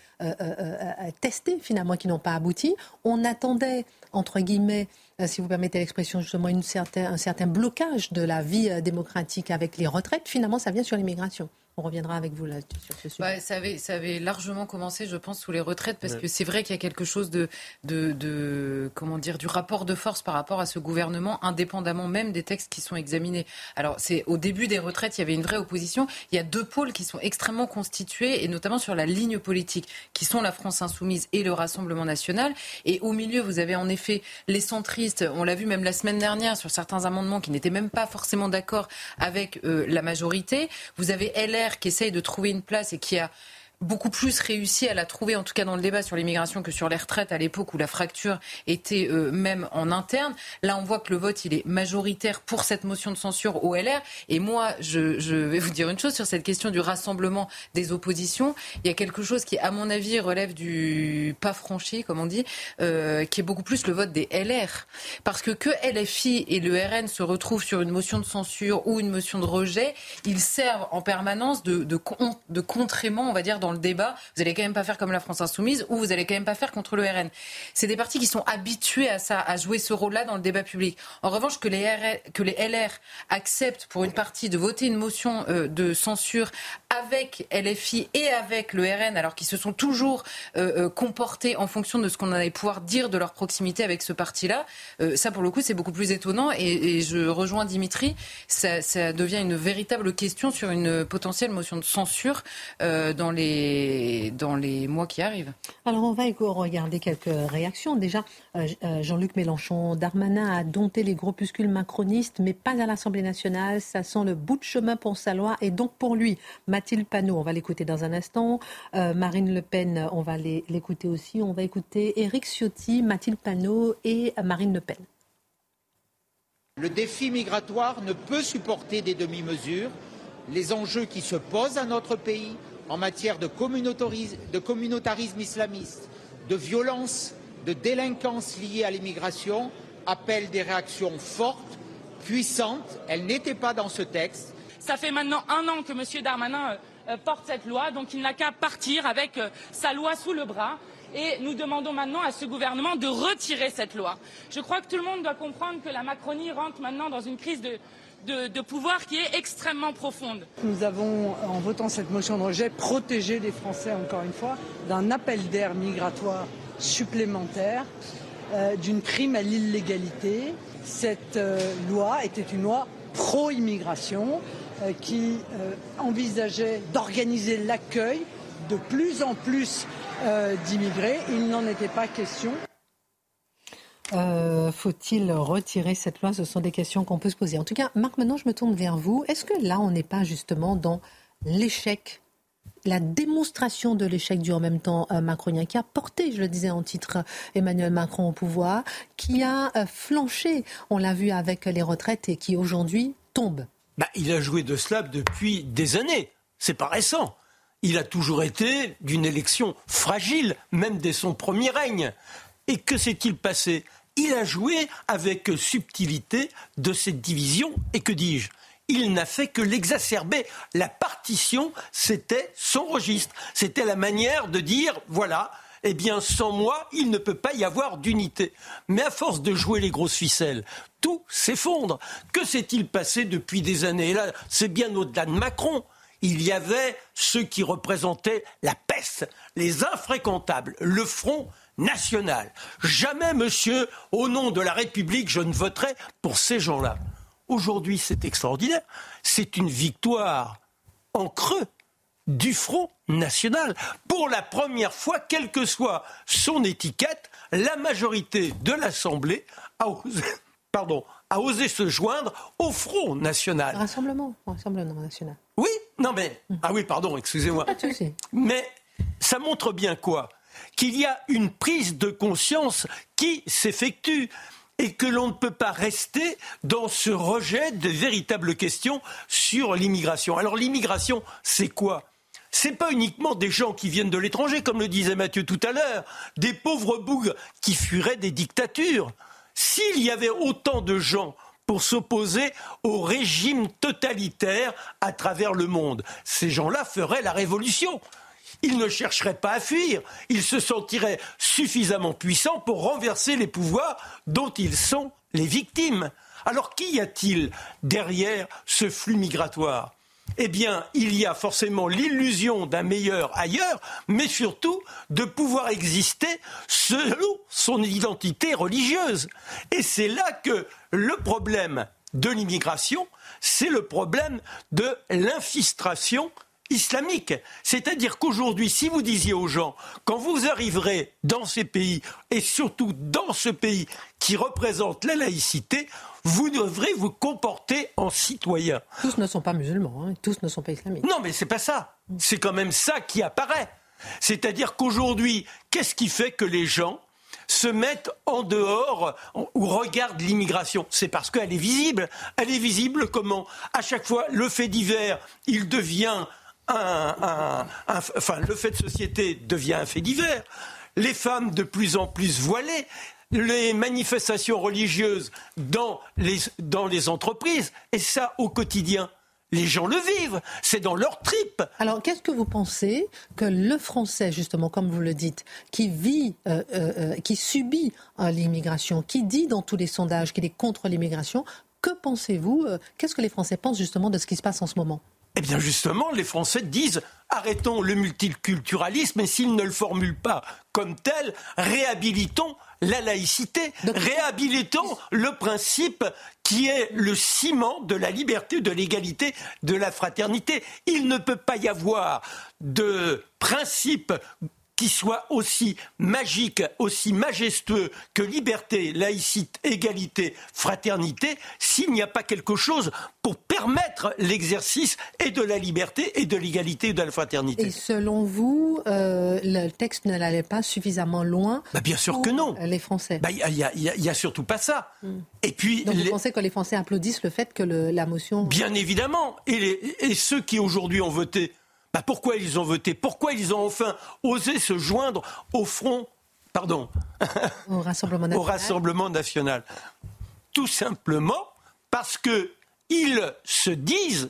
testées finalement, qui n'ont pas abouti. On attendait, entre guillemets, si vous permettez l'expression, justement une un certain blocage de la vie euh, démocratique avec les retraites. Finalement, ça vient sur l'immigration. On reviendra avec vous là sur ce sujet. Bah, ça, avait, ça avait largement commencé, je pense, sous les retraites, parce que c'est vrai qu'il y a quelque chose de, de, de, comment dire, du rapport de force par rapport à ce gouvernement, indépendamment même des textes qui sont examinés. Alors, c'est au début des retraites, il y avait une vraie opposition. Il y a deux pôles qui sont extrêmement constitués, et notamment sur la ligne politique, qui sont la France insoumise et le Rassemblement national. Et au milieu, vous avez en effet les centristes. On l'a vu même la semaine dernière sur certains amendements qui n'étaient même pas forcément d'accord avec euh, la majorité. Vous avez LR qui essaye de trouver une place et qui a beaucoup plus réussi à la trouver, en tout cas dans le débat sur l'immigration, que sur les retraites à l'époque où la fracture était euh, même en interne. Là, on voit que le vote, il est majoritaire pour cette motion de censure au LR. Et moi, je, vais vous dire une chose sur cette question du rassemblement des oppositions. Il y a quelque chose qui, à mon avis, relève du pas franchi, comme on dit, euh, qui est beaucoup plus le vote des LR. Parce que que LFI et le RN se retrouvent sur une motion de censure ou une motion de rejet, ils servent en permanence de, de, de contrément, on va dire, dans le débat, vous allez quand même pas faire comme la France insoumise ou vous allez quand même pas faire contre le RN. C'est des partis qui sont habitués à ça, à jouer ce rôle-là dans le débat public. En revanche, que les, LR acceptent pour une partie de voter une motion euh, de censure avec LFI et avec le RN, alors qu'ils se sont toujours euh, euh, comportés en fonction de ce qu'on allait pouvoir dire de leur proximité avec ce parti-là, ça pour le coup c'est beaucoup plus étonnant et, je rejoins Dimitri, ça, devient une véritable question sur une potentielle motion de censure dans les dans les mois qui arrivent. Alors on va regarder quelques réactions. Déjà, euh, euh, Jean-Luc Mélenchon, Darmanin a dompté les groupuscules macronistes, mais pas à l'Assemblée nationale. Ça sent le bout de chemin pour sa loi et donc pour lui. Mathilde Panot, on va l'écouter dans un instant. Euh, Marine Le Pen, on va l'écouter aussi. On va écouter Éric Ciotti, Mathilde Panot et Marine Le Pen. Le défi migratoire ne peut supporter des demi-mesures. Les enjeux qui se posent à notre pays en matière de communautarisme islamiste, de violence, de délinquance liée à l'immigration appellent des réactions fortes, puissantes. Elles n'étaient pas dans ce texte. Ça fait maintenant un an que M. Darmanin euh, euh, porte cette loi, donc il n'a qu'à partir avec euh, sa loi sous le bras. Et nous demandons maintenant à ce gouvernement de retirer cette loi. Je crois que tout le monde doit comprendre que la Macronie rentre maintenant dans une crise de, de, pouvoir qui est extrêmement profonde. Nous avons, en votant cette motion de rejet, protégé les Français, encore une fois, d'un appel d'air migratoire supplémentaire, euh, d'une prime à l'illégalité. Cette euh, loi était une loi pro-immigration euh, qui envisageait d'organiser l'accueil de plus en plus d'immigrés. Il n'en était pas question. Euh, faut-il retirer cette loi? Ce sont des questions qu'on peut se poser. En tout cas, Marc, maintenant je me tourne vers vous. Est-ce que là, on n'est pas justement dans l'échec la démonstration de l'échec du en même temps macronien, qui a porté, je le disais en titre, Emmanuel Macron au pouvoir, qui a euh, flanché, on l'a vu avec les retraites, et qui aujourd'hui tombe. Bah, il a joué de cela depuis des années. C'est pas récent. Il a toujours été d'une élection fragile, même dès son premier règne. Et que s'est-il passé? Il a joué avec subtilité de cette division et que dis-je il n'a fait que l'exacerber. La partition, c'était son registre. C'était la manière de dire, voilà, eh bien, sans moi, il ne peut pas y avoir d'unité. Mais à force de jouer les grosses ficelles, tout s'effondre. Que s'est-il passé depuis des années? Et là, c'est bien au-delà de Macron. Il y avait ceux qui représentaient la peste, les infréquentables, le front national. Jamais, monsieur, au nom de la République, je ne voterai pour ces gens-là. Aujourd'hui, c'est extraordinaire. C'est une victoire en creux du Front national. Pour la première fois, quelle que soit son étiquette, la majorité de l'Assemblée a osé, pardon, a osé se joindre au Front national. Rassemblement, Rassemblement national. Oui, non mais ah oui, pardon, excusez-moi. Mais ça montre bien quoi? Qu'il y a une prise de conscience qui s'effectue et que l'on ne peut pas rester dans ce rejet de véritables questions sur l'immigration. Alors l'immigration, c'est quoi? C'est pas uniquement des gens qui viennent de l'étranger, comme le disait Mathieu tout à l'heure, des pauvres bougres qui fuiraient des dictatures. S'il y avait autant de gens pour s'opposer au régime totalitaire à travers le monde, ces gens-là feraient la révolution. Ils ne chercheraient pas à fuir, ils se sentiraient suffisamment puissants pour renverser les pouvoirs dont ils sont les victimes. Alors qu'y a-t-il derrière ce flux migratoire? Eh bien, il y a forcément l'illusion d'un meilleur ailleurs, mais surtout de pouvoir exister selon son identité religieuse. Et c'est là que le problème de l'immigration, c'est le problème de l'infiltration islamique. C'est-à-dire qu'aujourd'hui, si vous disiez aux gens, quand vous arriverez dans ces pays, et surtout dans ce pays qui représente la laïcité, vous devrez vous comporter en citoyen. Tous ne sont pas musulmans, hein. tous ne sont pas islamiques. Non, mais c'est pas ça. C'est quand même ça qui apparaît. C'est-à-dire qu'aujourd'hui, qu'est-ce qui fait que les gens se mettent en dehors ou regardent l'immigration? C'est parce qu'elle est visible. Elle est visible comment? À chaque fois, le fait divers, il devient le fait de société devient un fait divers. Les femmes de plus en plus voilées, les manifestations religieuses dans les, entreprises, et ça au quotidien. Les gens le vivent, c'est dans leur trip. Alors, qu'est-ce que vous pensez que le Français, justement, comme vous le dites, qui vit, euh, euh, euh, qui subit l'immigration, qui dit dans tous les sondages qu'il est contre l'immigration, que pensez-vous Qu'est-ce que les Français pensent justement de ce qui se passe en ce moment? Eh bien justement, les Français disent arrêtons le multiculturalisme et s'ils ne le formulent pas comme tel, réhabilitons la laïcité, réhabilitons le principe qui est le ciment de la liberté, de l'égalité, de la fraternité. Il ne peut pas y avoir de principe qui soit aussi magique, aussi majestueux que liberté, laïcité, égalité, fraternité, s'il n'y a pas quelque chose pour permettre l'exercice et de la liberté et de l'égalité et de la fraternité. Et selon vous, euh, le texte ne l'allait pas suffisamment loin bah Bien sûr que non. Les Français. Bah, il n'y a, surtout pas ça. Hmm. Et puis, Donc vous pensez que les Français applaudissent le fait que la motion... Bien évidemment. Et, et ceux qui aujourd'hui ont voté bah, pourquoi ils ont voté? Pourquoi ils ont enfin osé se joindre au front, pardon, au Rassemblement national, au Rassemblement national? Tout simplement parce qu'ils se disent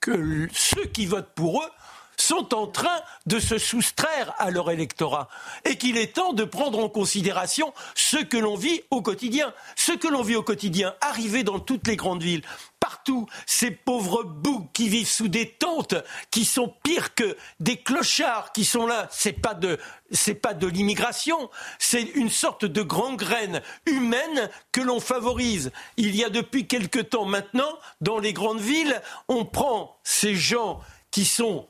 que ceux qui votent pour eux sont en train de se soustraire à leur électorat et qu'il est temps de prendre en considération ce que l'on vit au quotidien. Ce que l'on vit au quotidien, arriver dans toutes les grandes villes, partout, ces pauvres boucs qui vivent sous des tentes, qui sont pires que des clochards qui sont là, c'est pas de pas de l'immigration, c'est une sorte de graine humaine que l'on favorise. Il y a depuis quelque temps maintenant, dans les grandes villes, on prend ces gens qui sont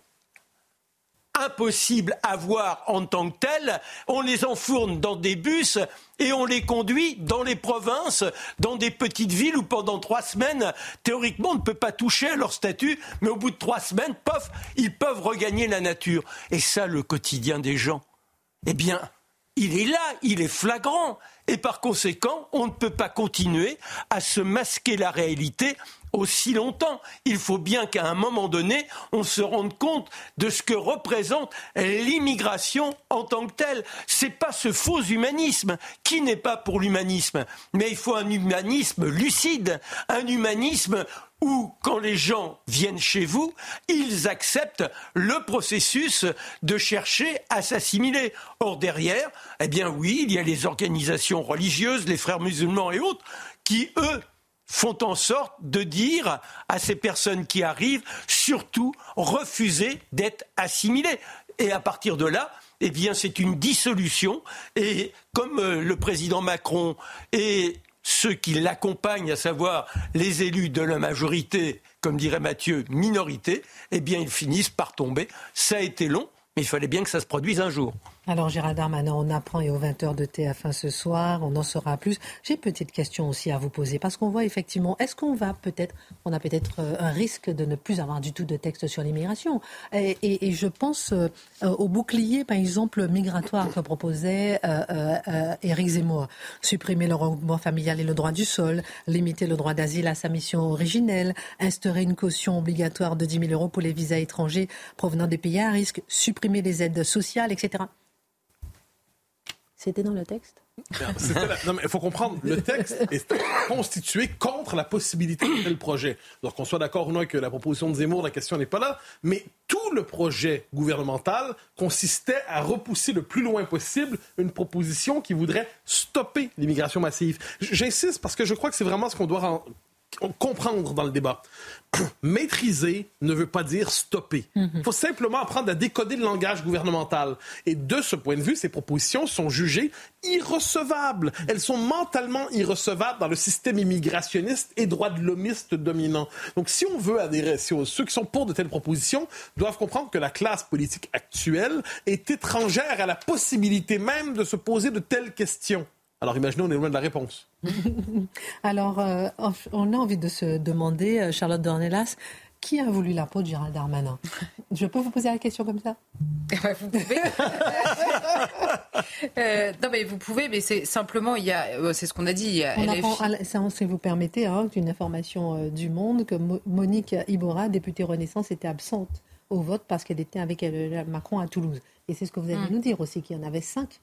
impossible à voir en tant que tels. On les enfourne dans des bus et on les conduit dans les provinces, dans des petites villes où pendant trois semaines, théoriquement, on ne peut pas toucher à leur statut, mais au bout de trois semaines, pof, ils peuvent regagner la nature. Et ça, le quotidien des gens, eh bien, il est là, il est flagrant. Et par conséquent, on ne peut pas continuer à se masquer la réalité aussi longtemps. Il faut bien qu'à un moment donné, on se rende compte de ce que représente l'immigration en tant que telle. C'est pas ce faux humanisme qui n'est pas pour l'humanisme, mais il faut un humanisme lucide, un humanisme où, quand les gens viennent chez vous, ils acceptent le processus de chercher à s'assimiler. Or, derrière, eh bien oui, il y a les organisations religieuses, les frères musulmans et autres, qui, eux, font en sorte de dire à ces personnes qui arrivent, surtout, refusez d'être assimilées. Et à partir de là, eh bien, c'est une dissolution. Et comme euh, le président Macron et ceux qui l'accompagnent, à savoir les élus de la majorité, comme dirait Mathieu, minorité, eh bien, ils finissent par tomber. Ça a été long, mais il fallait bien que ça se produise un jour. Alors Gérald Darmanin, on apprend et aux 20h de TF1 ce soir, on en saura plus. J'ai une petite question aussi à vous poser parce qu'on voit effectivement, est-ce qu'on va peut-être, on a peut-être euh, un risque de ne plus avoir du tout de texte sur l'immigration? Et, je pense euh, au bouclier, par exemple, migratoire que proposait euh, Éric Zemmour. Supprimer le regroupement familial et le droit du sol, limiter le droit d'asile à sa mission originelle, instaurer une caution obligatoire de 10 000 euros pour les visas étrangers provenant des pays à risque, supprimer les aides sociales, etc. C'était dans le texte Non, mais il faut comprendre, le texte est constitué contre la possibilité de tel projet. Donc, qu'on soit d'accord ou non que la proposition de Zemmour, la question n'est pas là, mais tout le projet gouvernemental consistait à repousser le plus loin possible une proposition qui voudrait stopper l'immigration massive. J'insiste parce que je crois que c'est vraiment ce qu'on doit comprendre dans le débat. Maîtriser ne veut pas dire stopper. Il mhm. faut simplement apprendre à décoder le langage gouvernemental. Et de ce point de vue, ces propositions sont jugées irrecevables. Elles sont mentalement irrecevables dans le système immigrationniste et droit de l'homiste dominant. Donc, si on veut adhérer, si ceux qui sont pour de telles propositions doivent comprendre que la classe politique actuelle est étrangère à la possibilité même de se poser de telles questions. Alors imaginez, on est loin de la réponse. Alors, euh, on a envie de se demander, euh, Charlotte Dornelas, qui a voulu la peau de Gérald Darmanin? Je peux vous poser la question comme ça? Vous pouvez. Euh, non, mais vous pouvez, mais c'est simplement, il y a, c'est ce qu'on a dit. Il y a on apprend, si vous permettez, hein, une information du Monde que Monique Ibora, députée Renaissance, était absente au vote parce qu'elle était avec Macron à Toulouse. Et c'est ce que vous allez hmm. nous dire aussi, qu'il y en avait cinq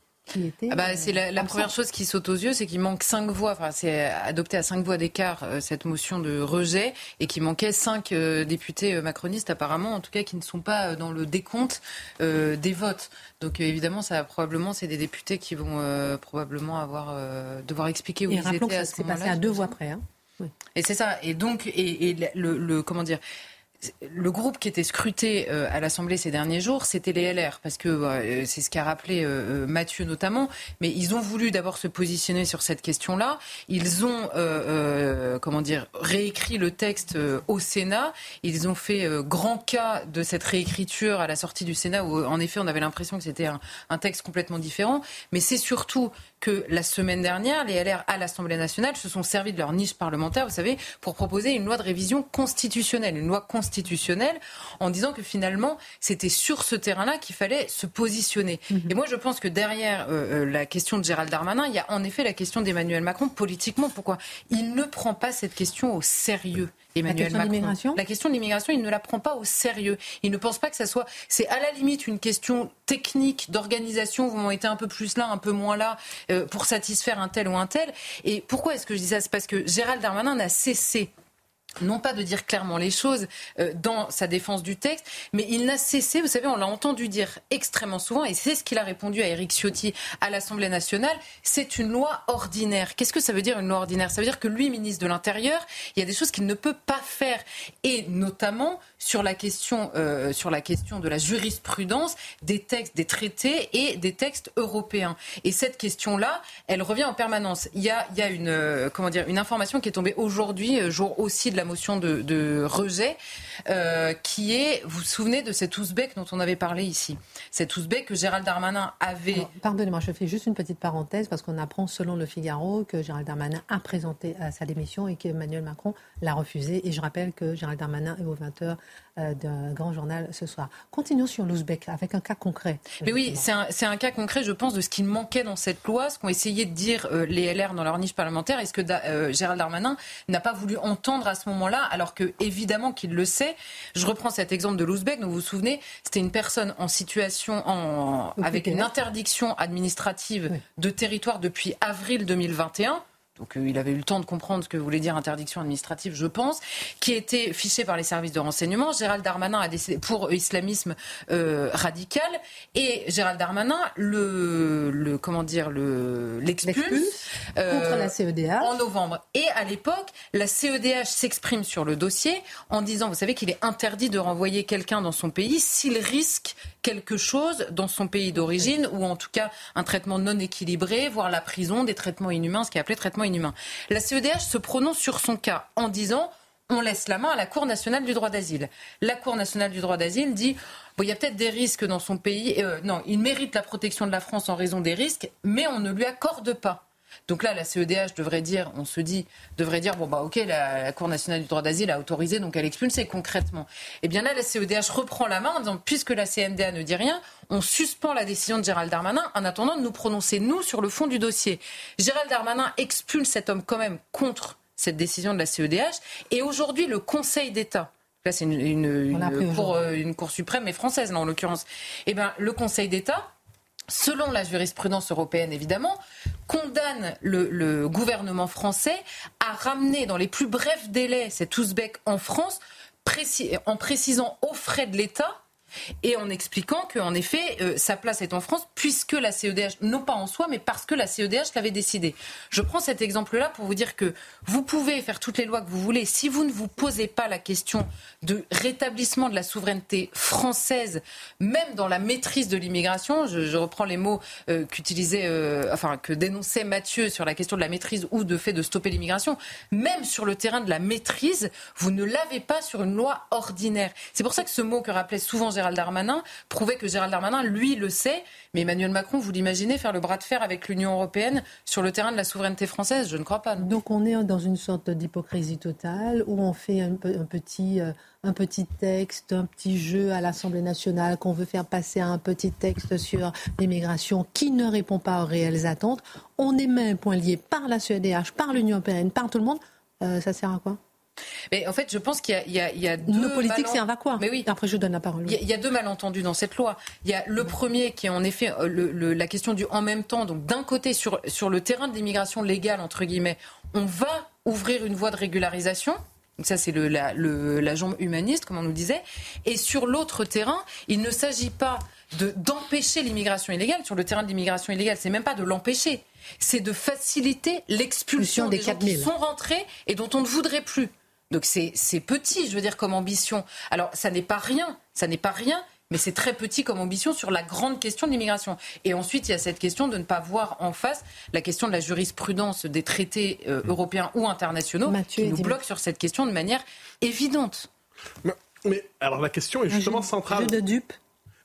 ah bah, c'est la, première chose qui saute aux yeux, c'est qu'il manque cinq voix. Enfin, c'est adopté à cinq voix d'écart euh, cette motion de rejet et qu'il manquait cinq euh, députés euh, macronistes apparemment, en tout cas qui ne sont pas dans le décompte des votes. Donc évidemment, ça probablement c'est des députés qui vont probablement avoir devoir expliquer où ils étaient à ce moment-là. C'est passé à deux voix près. Hein. Et c'est ça. Et donc et, le, le comment dire le groupe qui était scruté euh, à l'Assemblée ces derniers jours, c'était les LR, parce que euh, c'est ce qu'a rappelé euh, Mathieu notamment. Mais ils ont voulu d'abord se positionner sur cette question-là. Ils ont, comment dire, réécrit le texte au Sénat. Ils ont fait grand cas de cette réécriture à la sortie du Sénat, où en effet on avait l'impression que c'était un, texte complètement différent. Mais c'est surtout que la semaine dernière, les LR à l'Assemblée nationale se sont servis de leur niche parlementaire, vous savez, pour proposer une loi de révision constitutionnelle, une loi constitutionnelle, en disant que finalement, c'était sur ce terrain-là qu'il fallait se positionner. Mhm. Et moi, je pense que derrière euh, euh, la question de Gérald Darmanin, il y a en effet la question d'Emmanuel Macron politiquement. Pourquoi? Il ne prend pas cette question au sérieux. Emmanuel la question La question de l'immigration, il ne la prend pas au sérieux. Il ne pense pas que ça soit. C'est à la limite une question technique d'organisation. Vous m'en été un peu plus là, un peu moins là, euh, pour satisfaire un tel ou un tel. Et pourquoi est-ce que je dis ça? C'est parce que Gérald Darmanin n'a cessé non pas de dire clairement les choses euh, dans sa défense du texte, mais il n'a cessé, vous savez, on l'a entendu dire extrêmement souvent, et c'est ce qu'il a répondu à Éric Ciotti à l'Assemblée nationale, c'est une loi ordinaire. Qu'est-ce que ça veut dire une loi ordinaire? Ça veut dire que lui, ministre de l'Intérieur, il y a des choses qu'il ne peut pas faire, et notamment sur la question, euh, sur la question de la jurisprudence des textes, des traités et des textes européens. Et cette question-là, elle revient en permanence. Il y a, il y a une, euh, comment dire, une information qui est tombée aujourd'hui, jour aussi de la motion de, rejet, euh, qui est, vous vous souvenez de cet ouzbek dont on avait parlé ici? Cet ouzbek que Gérald Darmanin avait... Pardonnez-moi, je fais juste une petite parenthèse parce qu'on apprend selon le Figaro que Gérald Darmanin a présenté euh, sa démission et qu'Emmanuel Macron l'a refusé. Et je rappelle que Gérald Darmanin est au 20h euh, d'un grand journal ce soir. Continuons sur l'Ouzbek avec un cas concret. Mais oui, c'est un, un, cas concret, je pense, de ce qu'il manquait dans cette loi, ce qu'ont essayé de dire les LR dans leur niche parlementaire, et ce que Gérald Darmanin n'a pas voulu entendre à ce moment moment-là, alors que évidemment qu'il le sait. Je reprends cet exemple de l'Ouzbek, vous vous souvenez, c'était une personne en situation en, avec une interdiction administrative de territoire depuis avril 2021 donc euh, il avait eu le temps de comprendre ce que voulait dire interdiction administrative, je pense, qui était fiché par les services de renseignement. Gérald Darmanin a décidé pour islamisme euh, radical et Gérald Darmanin le, le comment dire le l'expulse euh, contre la CEDH en novembre. Et à l'époque, la CEDH s'exprime sur le dossier en disant, vous savez qu'il est interdit de renvoyer quelqu'un dans son pays s'il risque quelque chose dans son pays d'origine ou en tout cas un traitement non équilibré, voire la prison, des traitements inhumains, ce qui est appelé traitement inhumain. La CEDH se prononce sur son cas en disant on laisse la main à la Cour nationale du droit d'asile. La Cour nationale du droit d'asile dit bon, il y a peut-être des risques dans son pays. Euh, non, il mérite la protection de la France en raison des risques, mais on ne lui accorde pas. Donc là, la CEDH devrait dire, on se dit, devrait dire, bon bah ok, la, Cour nationale du droit d'asile a autorisé, donc elle expulse concrètement. Eh bien là, la CEDH reprend la main en disant, puisque la CNDA ne dit rien, on suspend la décision de Gérald Darmanin en attendant de nous prononcer, nous, sur le fond du dossier. Gérald Darmanin expulse cet homme quand même contre cette décision de la CEDH. Et aujourd'hui, le Conseil d'État, là c'est une, cour, euh, une, cour, suprême, mais française là, en l'occurrence, eh bien le Conseil d'État selon la jurisprudence européenne évidemment, condamne le, gouvernement français à ramener dans les plus brefs délais cet ouzbek en France, en précisant aux frais de l'État et en expliquant qu'en effet, euh, sa place est en France, puisque la CEDH, non pas en soi, mais parce que la CEDH l'avait décidé. Je prends cet exemple-là pour vous dire que vous pouvez faire toutes les lois que vous voulez. Si vous ne vous posez pas la question de rétablissement de la souveraineté française, même dans la maîtrise de l'immigration, je, reprends les mots euh, qu'utilisait, euh, enfin, que dénonçait Mathieu sur la question de la maîtrise ou de fait de stopper l'immigration, même sur le terrain de la maîtrise, vous ne l'avez pas sur une loi ordinaire. C'est pour ça que ce mot que rappelait souvent Gérald Gérald Darmanin prouvait que Gérald Darmanin, lui, le sait. Mais Emmanuel Macron, vous l'imaginez faire le bras de fer avec l'Union européenne sur le terrain de la souveraineté française? Je ne crois pas. Donc on est dans une sorte d'hypocrisie totale où on fait un, petit, euh, un petit texte, un petit jeu à l'Assemblée nationale qu'on veut faire passer à un petit texte sur l'immigration qui ne répond pas aux réelles attentes. On est même point lié par la CEDH, par l'Union européenne, par tout le monde. Euh, ça sert à quoi? Mais en fait, je pense qu'il y, y, y a, deux. Nos politiques, c'est un va quoi Mais oui. Après, je donne la parole. Il y, a deux malentendus dans cette loi. Il y a le premier qui est en effet euh, le, la question du en même temps. Donc, d'un côté, sur, sur le terrain de l'immigration légale, entre guillemets, on va ouvrir une voie de régularisation. Donc ça, c'est la, la jambe humaniste, comme on nous disait. Et sur l'autre terrain, il ne s'agit pas d'empêcher l'immigration illégale. Sur le terrain de l'immigration illégale, c'est même pas de l'empêcher. C'est de faciliter l'expulsion des, des gens qui sont rentrés et dont on ne voudrait plus. Donc c'est petit, je veux dire, comme ambition. Alors ça n'est pas rien, ça n'est pas rien, mais c'est très petit comme ambition sur la grande question de l'immigration. Et ensuite, il y a cette question de ne pas voir en face la question de la jurisprudence des traités euh, européens ou internationaux qui nous bloquent sur cette question de manière évidente. Mais, alors la question est justement centrale. de dupe.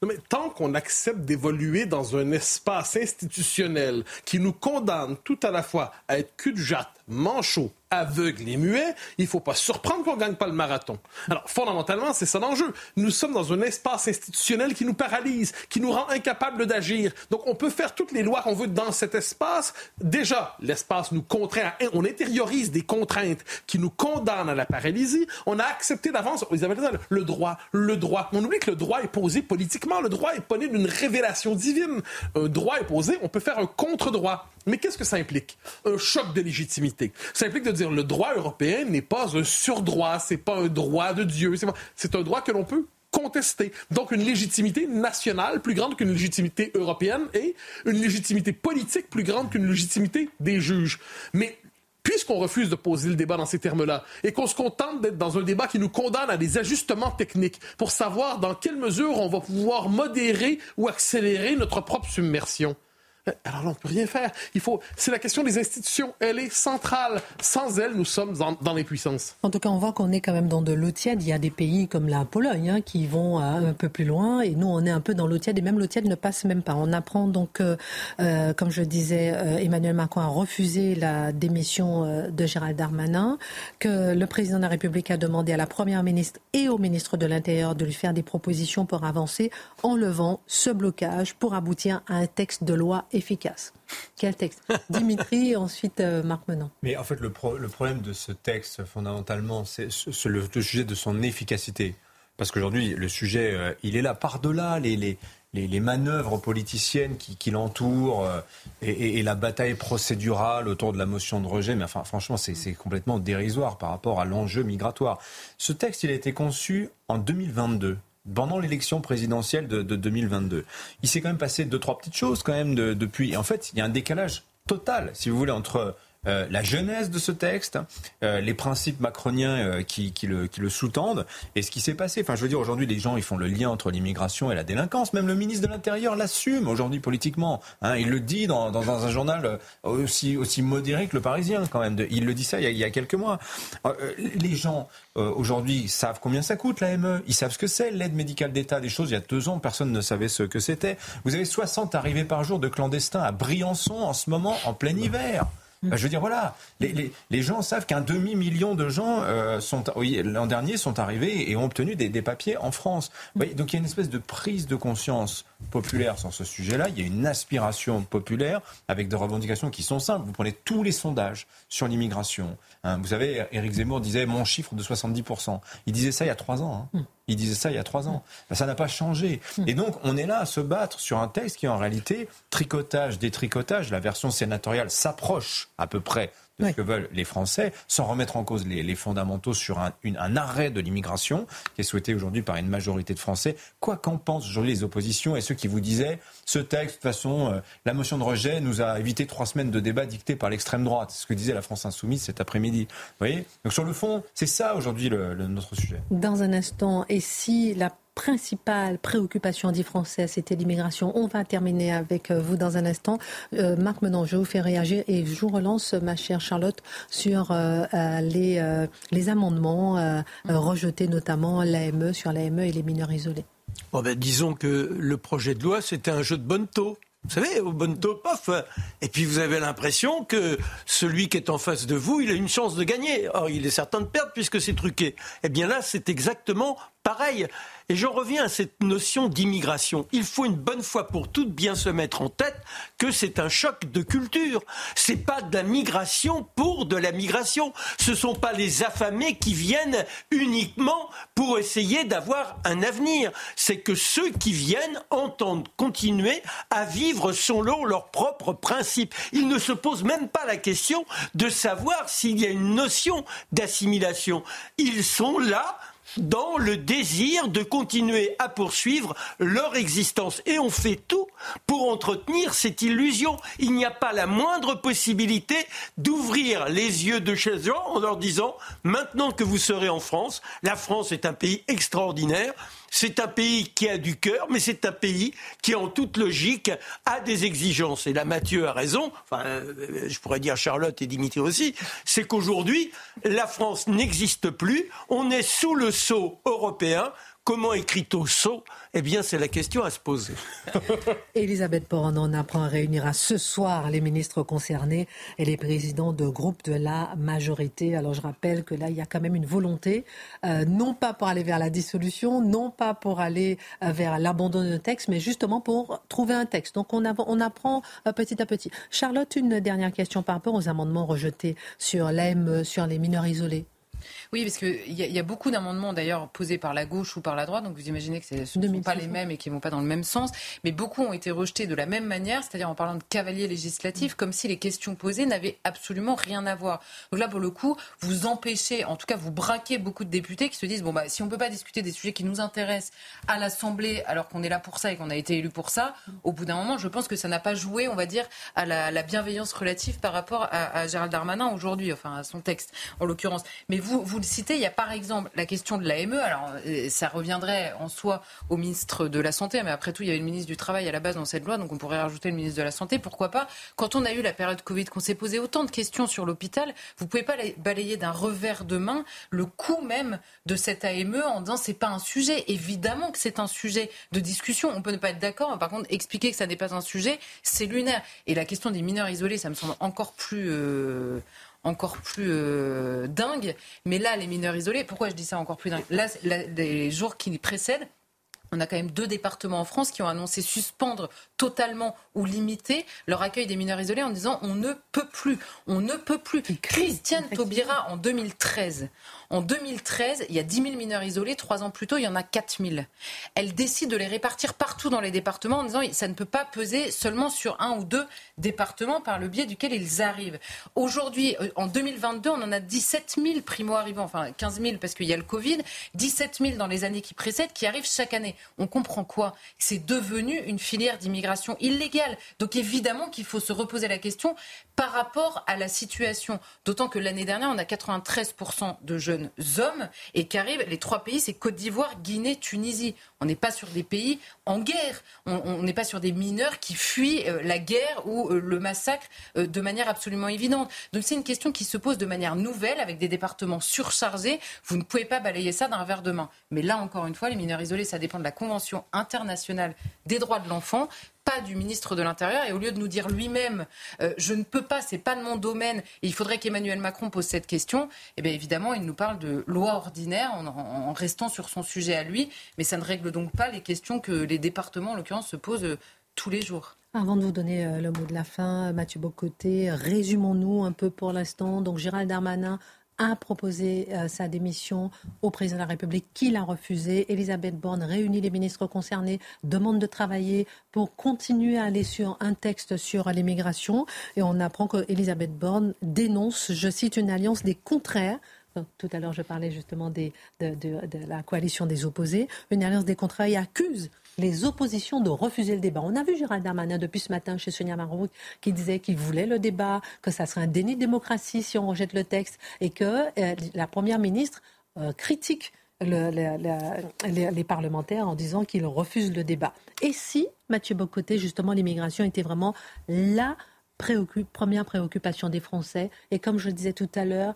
mais tant qu'on accepte d'évoluer dans un espace institutionnel qui nous condamne tout à la fois à être cul-de-jatte, manchot, aveugle et muet, il ne faut pas surprendre qu'on ne gagne pas le marathon. Alors, fondamentalement, c'est ça l'enjeu. Nous sommes dans un espace institutionnel qui nous paralyse, qui nous rend incapables d'agir. Donc, on peut faire toutes les lois qu'on veut dans cet espace. Déjà, l'espace nous contraint, on intériorise des contraintes qui nous condamnent à la paralysie. On a accepté d'avance, ils avaient le droit, le droit. On oublie que le droit est posé politiquement. Le droit est né d'une révélation divine. Un droit est posé, on peut faire un contre-droit. Mais qu'est-ce que ça implique? Un choc de légitimité. Ça implique de dire le droit européen n'est pas un surdroit, c'est pas un droit de Dieu, c'est un droit que l'on peut contester. Donc une légitimité nationale plus grande qu'une légitimité européenne et une légitimité politique plus grande qu'une légitimité des juges. Mais puisqu'on refuse de poser le débat dans ces termes-là et qu'on se contente d'être dans un débat qui nous condamne à des ajustements techniques pour savoir dans quelle mesure on va pouvoir modérer ou accélérer notre propre submersion, alors là, on ne peut rien faire. Il faut. C'est la question des institutions. Elle est centrale. Sans elle, nous sommes dans, dans l'impuissance. En tout cas, on voit qu'on est quand même dans de l'eau tiède. Il y a des pays comme la Pologne hein, qui vont euh, un peu plus loin, et nous, on est un peu dans l'eau tiède. Et même l'eau tiède ne passe même pas. On apprend donc, euh, comme je disais, Emmanuel Macron a refusé la démission de Gérald Darmanin, que le président de la République a demandé à la première ministre et au ministre de l'Intérieur de lui faire des propositions pour avancer en levant ce blocage pour aboutir à un texte de loi efficace. Quel texte Dimitri et ensuite euh, Marc Menon. Mais en fait, le, problème de ce texte, fondamentalement, c'est le, sujet de son efficacité. Parce qu'aujourd'hui, le sujet, euh, il est là par-delà les, manœuvres politiciennes qui, l'entourent euh, et, la bataille procédurale autour de la motion de rejet, mais enfin, franchement, c'est complètement dérisoire par rapport à l'enjeu migratoire. Ce texte, il a été conçu en 2022 pendant l'élection présidentielle de, 2022. Il s'est quand même passé deux, trois petites choses quand même depuis. Et en fait, il y a un décalage total, si vous voulez, entre euh, la genèse de ce texte, euh, les principes macroniens euh, qui, le, qui, le, sous-tendent, et ce qui s'est passé. Enfin, je veux dire, aujourd'hui, les gens, ils font le lien entre l'immigration et la délinquance. Même le ministre de l'Intérieur l'assume aujourd'hui politiquement. Hein. il le dit dans, dans, un journal aussi, aussi modéré que le Parisien, quand même. il le dit ça il y a, il y a quelques mois. les gens, aujourd'hui, savent combien ça coûte, la ME. Ils savent ce que c'est, l'aide médicale d'État. Des choses, il y a deux ans, personne ne savait ce que c'était. Vous avez 60 arrivées par jour de clandestins à Briançon en ce moment, en plein hiver. Bah, je veux dire, voilà, les, les, gens savent qu'un demi-million de gens euh, sont l'an dernier sont arrivés et ont obtenu des, des papiers en France. donc il y a une espèce de prise de conscience populaire sur ce sujet-là. Il y a une aspiration populaire avec des revendications qui sont simples. Vous prenez tous les sondages sur l'immigration. Hein. vous savez, Éric Zemmour disait mon chiffre de 70%. Il disait ça il y a trois ans. Hein. Mm. Il disait ça il y a trois ans. Ben, ça n'a pas changé. Mm. Et donc, on est là à se battre sur un texte qui, en réalité, tricotage, détricotage. La version sénatoriale s'approche à peu près de ce que veulent les Français, sans remettre en cause les, fondamentaux sur un, un arrêt de l'immigration qui est souhaité aujourd'hui par une majorité de Français. Quoi qu'en pensent aujourd'hui les oppositions et ceux qui vous disaient ce texte, de toute façon, euh, la motion de rejet nous a évité trois semaines de débat dictés par l'extrême droite. C'est ce que disait la France Insoumise cet après-midi. Vous voyez? Donc sur le fond, c'est ça aujourd'hui le, notre sujet. Dans un instant, et si la principale préoccupation des Français, c'était l'immigration. On va terminer avec euh, vous dans un instant. Euh, Marc Menon, je vous fais réagir et je vous relance, ma chère Charlotte, sur euh, les, amendements rejetés, notamment l'AME, sur l'AME et les mineurs isolés. Bon ben, disons que le projet de loi, c'était un jeu de bonne taux. Vous savez, au bon taux, paf. Et puis vous avez l'impression que celui qui est en face de vous, il a une chance de gagner. Or, il est certain de perdre puisque c'est truqué. Eh bien là, c'est exactement pareil. Et j'en reviens à cette notion d'immigration. Il faut une bonne fois pour toutes bien se mettre en tête que c'est un choc de culture. C'est pas de la migration pour de la migration. Ce sont pas les affamés qui viennent uniquement pour essayer d'avoir un avenir. C'est que ceux qui viennent entendent continuer à vivre selon leurs propres principes. Ils ne se posent même pas la question de savoir s'il y a une notion d'assimilation. Ils sont là dans le désir de continuer à poursuivre leur existence. Et on fait tout pour entretenir cette illusion. Il n'y a pas la moindre possibilité d'ouvrir les yeux de ces gens en leur disant maintenant que vous serez en France, la France est un pays extraordinaire, c'est un pays qui a du cœur, mais c'est un pays qui, en toute logique, a des exigences. Et là, Mathieu a raison, enfin, euh, je pourrais dire Charlotte et Dimitri aussi, c'est qu'aujourd'hui, la France n'existe plus, on est sous le sceau européen, Comment écrit-on saut Eh bien, c'est la question à se poser. Elisabeth Borne en apprend réunira ce soir les ministres concernés et les présidents de groupes de la majorité. Alors, je rappelle que là, il y a quand même une volonté, euh, non pas pour aller vers la dissolution, non pas pour aller euh, vers l'abandon de texte, mais justement pour trouver un texte. Donc, on, on apprend euh, petit à petit. Charlotte, une dernière question par rapport aux amendements rejetés sur l'AME, sur les mineurs isolés. Oui, parce qu'il y, y, a beaucoup d'amendements d'ailleurs posés par la gauche ou par la droite, donc vous imaginez que ce ne sont pas les mêmes et qui ne vont pas dans le même sens, mais beaucoup ont été rejetés de la même manière, c'est-à-dire en parlant de cavalier législatif, comme si les questions posées n'avaient absolument rien à voir. Donc là, pour le coup, vous empêchez, en tout cas, vous braquez beaucoup de députés qui se disent, bon, bah, si on ne peut pas discuter des sujets qui nous intéressent à l'Assemblée, alors qu'on est là pour ça et qu'on a été élu pour ça, au bout d'un moment, je pense que ça n'a pas joué, on va dire, à la, bienveillance relative par rapport à, à Gérald Darmanin aujourd'hui, enfin à son texte en l'occurrence. Mais vous, vous le citez, il y a par exemple la question de l'AME. Alors, euh, ça reviendrait en soi au ministre de la Santé, mais après tout, il y avait le ministre du Travail à la base dans cette loi, donc on pourrait rajouter le ministre de la Santé. Pourquoi pas Quand on a eu la période Covid, qu'on s'est posé autant de questions sur l'hôpital, vous pouvez pas balayer d'un revers de main le coût même de cette AME en disant c'est pas un sujet. Évidemment que c'est un sujet de discussion. On peut ne pas être d'accord, par contre, expliquer que ça n'est pas un sujet, c'est lunaire. Et la question des mineurs isolés, ça me semble encore plus. Euh, encore plus euh, dingue. Mais là, les mineurs isolés, pourquoi je dis ça encore plus dingue? Là, les jours qui précèdent, on a quand même deux départements en France qui ont annoncé suspendre totalement ou limiter leur accueil des mineurs isolés en disant on ne peut plus, on ne peut plus. Christiane Taubira en 2013 en 2013, il y a 10 000 mineurs isolés. Trois ans plus tôt, il y en a 4 000. Elle décide de les répartir partout dans les départements en disant ça ne peut pas peser seulement sur un ou deux départements par le biais duquel ils arrivent. Aujourd'hui, euh, en 2022, on en a 17 000 primo-arrivants, enfin 15 000 parce qu'il y a le Covid, 17 000 dans les années qui précèdent qui arrivent chaque année. On comprend quoi? C'est devenu une filière d'immigration illégale. Donc évidemment qu'il faut se reposer la question par rapport à la situation. D'autant que l'année dernière, on a 93% de jeunes hommes et qu'arrivent les trois pays, c'est Côte d'Ivoire, Guinée, Tunisie. On n'est pas sur des pays en guerre. On n'est pas sur des mineurs qui fuient euh, la guerre ou euh, le massacre euh, de manière absolument évidente. Donc c'est une question qui se pose de manière nouvelle avec des départements surchargés. Vous ne pouvez pas balayer ça d'un verre de main. Mais là, encore une fois, les mineurs isolés, ça dépend de la Convention internationale des droits de l'enfant pas du ministre de l'Intérieur. Et au lieu de nous dire lui-même, euh, je ne peux pas, c'est pas de mon domaine, il faudrait qu'Emmanuel Macron pose cette question, eh bien évidemment, il nous parle de loi ordinaire en, en, restant sur son sujet à lui. Mais ça ne règle donc pas les questions que les départements, en l'occurrence, se posent euh, tous les jours. Avant de vous donner euh, le mot de la fin, Mathieu Bocoté, résumons-nous un peu pour l'instant. Donc Gérald Darmanin a proposé euh, sa démission au président de la République, qui l'a refusé. Elisabeth Borne réunit les ministres concernés, demande de travailler pour continuer à aller sur un texte sur l'immigration. Et on apprend qu'Elisabeth Borne dénonce, je cite, une alliance des contraires tout à l'heure, je parlais justement de, la coalition des opposés. Une alliance des contraires et accuse les oppositions de refuser le débat. On a vu Gérald Darmanin depuis ce matin chez Sonia Marouk qui disait qu'il voulait le débat, que ça serait un déni de démocratie si on rejette le texte et que euh, la Première ministre euh, critique les, parlementaires en disant qu'ils refusent le débat. Et si, Mathieu Bocoté, justement, l'immigration était vraiment la première préoccupation des Français et comme je le disais tout à l'heure,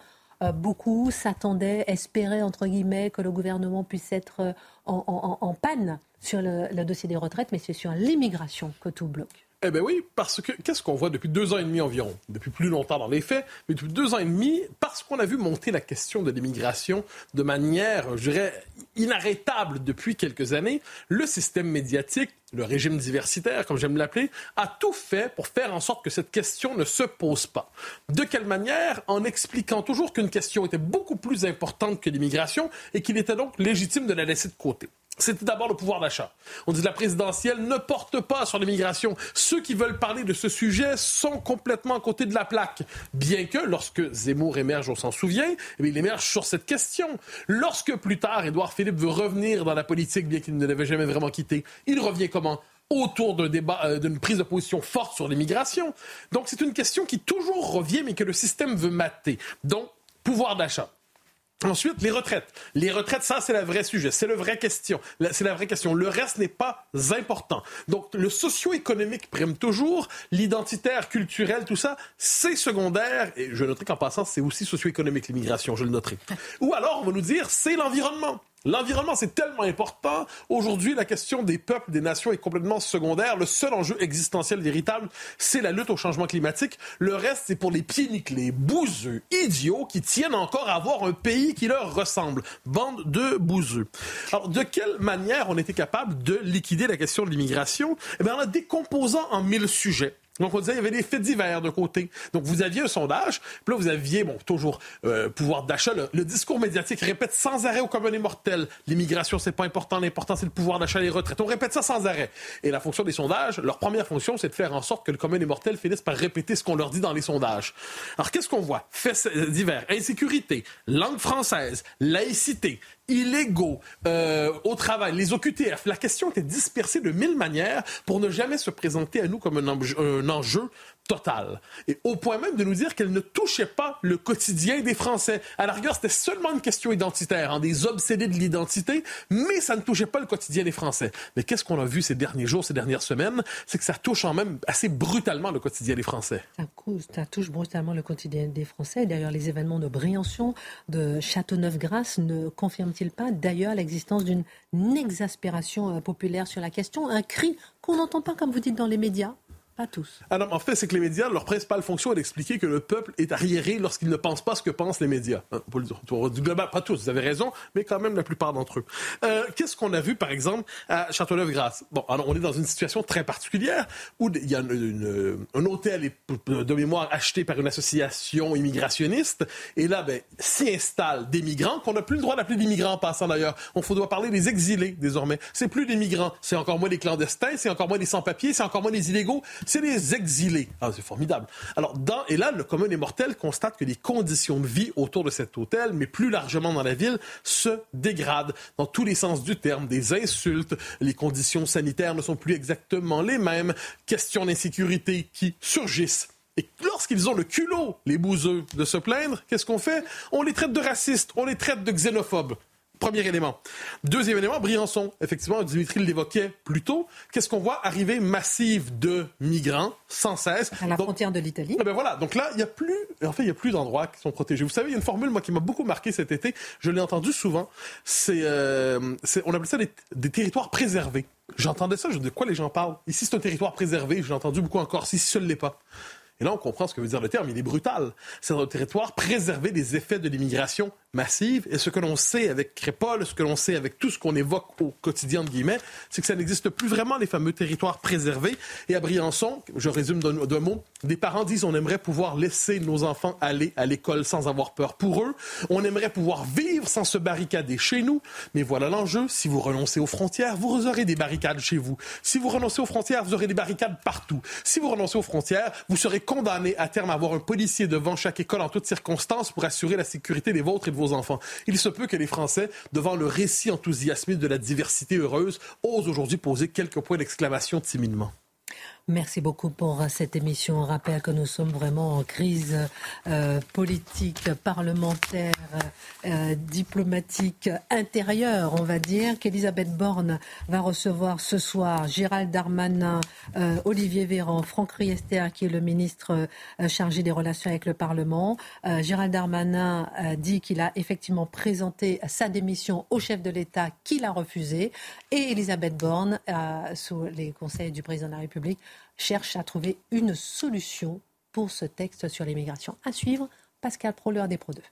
beaucoup s'attendaient, espéraient, entre guillemets, que le gouvernement puisse être en, panne sur le, dossier des retraites, mais c'est sur l'immigration que tout bloque. Eh bien oui, parce que qu'est-ce qu'on voit depuis deux ans et demi environ? Depuis plus longtemps dans les faits, mais depuis deux ans et demi, parce qu'on a vu monter la question de l'immigration de manière, je dirais, inarrêtable depuis quelques années, le système médiatique, le régime diversitaire, comme j'aime l'appeler, a tout fait pour faire en sorte que cette question ne se pose pas. De quelle manière? En expliquant toujours qu'une question était beaucoup plus importante que l'immigration et qu'il était donc légitime de la laisser de côté. C'était d'abord le pouvoir d'achat. On dit que la présidentielle ne porte pas sur l'immigration. Ceux qui veulent parler de ce sujet sont complètement à côté de la plaque. Bien que, lorsque Zemmour émerge, on s'en souvient, eh il émerge sur cette question. Lorsque plus tard, Édouard Philippe veut revenir dans la politique, bien qu'il ne l'avait jamais vraiment quitté, il revient comment? Autour d'un débat, euh, d'une prise de position forte sur l'immigration. Donc c'est une question qui toujours revient, mais que le système veut mater. Donc, pouvoir d'achat. Ensuite, les retraites. Les retraites, ça, c'est la vraie sujet. C'est la vraie question. C'est la vraie question. Le reste n'est pas important. Donc, le socio-économique prime toujours. L'identitaire, culturel, tout ça, c'est secondaire. Et je noterai qu'en passant, c'est aussi socio-économique, l'immigration. Je le noterai. Ou alors, on va nous dire, c'est l'environnement. L'environnement, c'est tellement important. Aujourd'hui, la question des peuples, des nations est complètement secondaire. Le seul enjeu existentiel véritable, c'est la lutte au changement climatique. Le reste, c'est pour les pieds nickelés, bouseux, idiots, qui tiennent encore à avoir un pays qui leur ressemble. Bande de bouseux. Alors, de quelle manière on était capable de liquider la question de l'immigration? Eh bien, en la décomposant en mille sujets. Donc, on disait qu'il y avait des faits divers de côté. Donc, vous aviez un sondage, puis là, vous aviez, bon, toujours euh, pouvoir d'achat. Le, discours médiatique répète sans arrêt au commun des mortels. L'immigration, c'est pas important. L'important, c'est le pouvoir d'achat les retraites. On répète ça sans arrêt. Et la fonction des sondages, leur première fonction, c'est de faire en sorte que le commun des mortels finisse par répéter ce qu'on leur dit dans les sondages. Alors, qu'est-ce qu'on voit? Faits divers, insécurité, langue française, laïcité, illégaux euh, au travail, les OQTF. La question était dispersée de mille manières pour ne jamais se présenter à nous comme un un enjeu totale. Et au point même de nous dire qu'elle ne touchait pas le quotidien des Français. À la rigueur, c'était seulement une question identitaire, hein, des obsédés de l'identité, mais ça ne touchait pas le quotidien des Français. Mais qu'est-ce qu'on a vu ces derniers jours, ces dernières semaines? C'est que ça touche en même assez brutalement le quotidien des Français. Ça, touche brutalement le quotidien des Français. D'ailleurs, les événements de Briançon, de Châteauneuf-Grasse ne confirment-ils pas d'ailleurs l'existence d'une exaspération euh, populaire sur la question, un cri qu'on n'entend pas, comme vous dites, dans les médias? Pas tous. Alors, en fait, c'est que les médias, leur principale fonction est d'expliquer que le peuple est arriéré lorsqu'il ne pense pas ce que pensent les médias. Hein, pour le du global, pas tous, vous avez raison, mais quand même la plupart d'entre eux. Euh, Qu'est-ce qu'on a vu, par exemple, à Châteauneuf-Grasse? Bon, alors, on est dans une situation très particulière où il y a une, un hôtel de mémoire acheté par une association immigrationniste, et là, ben, s'y installent des migrants qu'on n'a plus le droit d'appeler des migrants en passant d'ailleurs. On doit parler des exilés désormais. C'est plus des migrants, c'est encore moins des clandestins, c'est encore moins des sans-papiers, c'est encore moins des illégaux c'est les exilés. Ah, c'est formidable. Alors, dans, et là, le commun des mortels constate que les conditions de vie autour de cet hôtel, mais plus largement dans la ville, se dégradent dans tous les sens du terme. Des insultes, les conditions sanitaires ne sont plus exactement les mêmes, questions d'insécurité qui surgissent. Et lorsqu'ils ont le culot, les bouseux, de se plaindre, qu'est-ce qu'on fait? On les traite de racistes, on les traite de xénophobes. Premier élément. Deuxième élément, Briançon. Effectivement, Dimitri l'évoquait plus tôt. Qu'est-ce qu'on voit arriver massive de migrants sans cesse? À la frontière de l'Italie. Ah ben voilà. Donc là, il n'y a plus, en fait, il y a plus d'endroits qui sont protégés. Vous savez, il y a une formule, moi, qui m'a beaucoup marqué cet été. Je l'ai entendu souvent. C'est, euh, on appelle ça des, territoires préservés. J'entendais ça, je de quoi les gens parlent? Ici, c'est un territoire préservé. J'ai entendu beaucoup encore. Si ce ne l'est pas. Et là, on comprend ce que veut dire le terme. Il est brutal. C'est un territoire préservé des effets de l'immigration massive. Et ce que l'on sait avec Crépol, ce que l'on sait avec tout ce qu'on évoque au quotidien, c'est que ça n'existe plus vraiment, les fameux territoires préservés. Et à Briançon, je résume d'un mot, des parents disent on aimerait pouvoir laisser nos enfants aller à l'école sans avoir peur pour eux. On aimerait pouvoir vivre sans se barricader chez nous. Mais voilà l'enjeu. Si vous renoncez aux frontières, vous aurez des barricades chez vous. Si vous renoncez aux frontières, vous aurez des barricades partout. Si vous renoncez aux frontières, vous serez condamné à terme à avoir un policier devant chaque école en toutes circonstances pour assurer la sécurité des vôtres et de vos enfants. Il se peut que les Français, devant le récit enthousiasmé de la diversité heureuse, osent aujourd'hui poser quelques points d'exclamation timidement. Merci beaucoup pour cette émission. On rappelle que nous sommes vraiment en crise euh, politique, parlementaire, euh, diplomatique, intérieure, on va dire, qu'Elisabeth Borne va recevoir ce soir Gérald Darmanin, euh, Olivier Véran, Franck Riester, qui est le ministre chargé des relations avec le Parlement. Gérald Darmanin dit qu'il a effectivement présenté sa démission au chef de l'État, qu'il a refusé. Et Elisabeth Borne, sous les conseils du président de la République, cherche à trouver une solution pour ce texte sur l'immigration. À suivre, Pascal Proleur des Pro 2.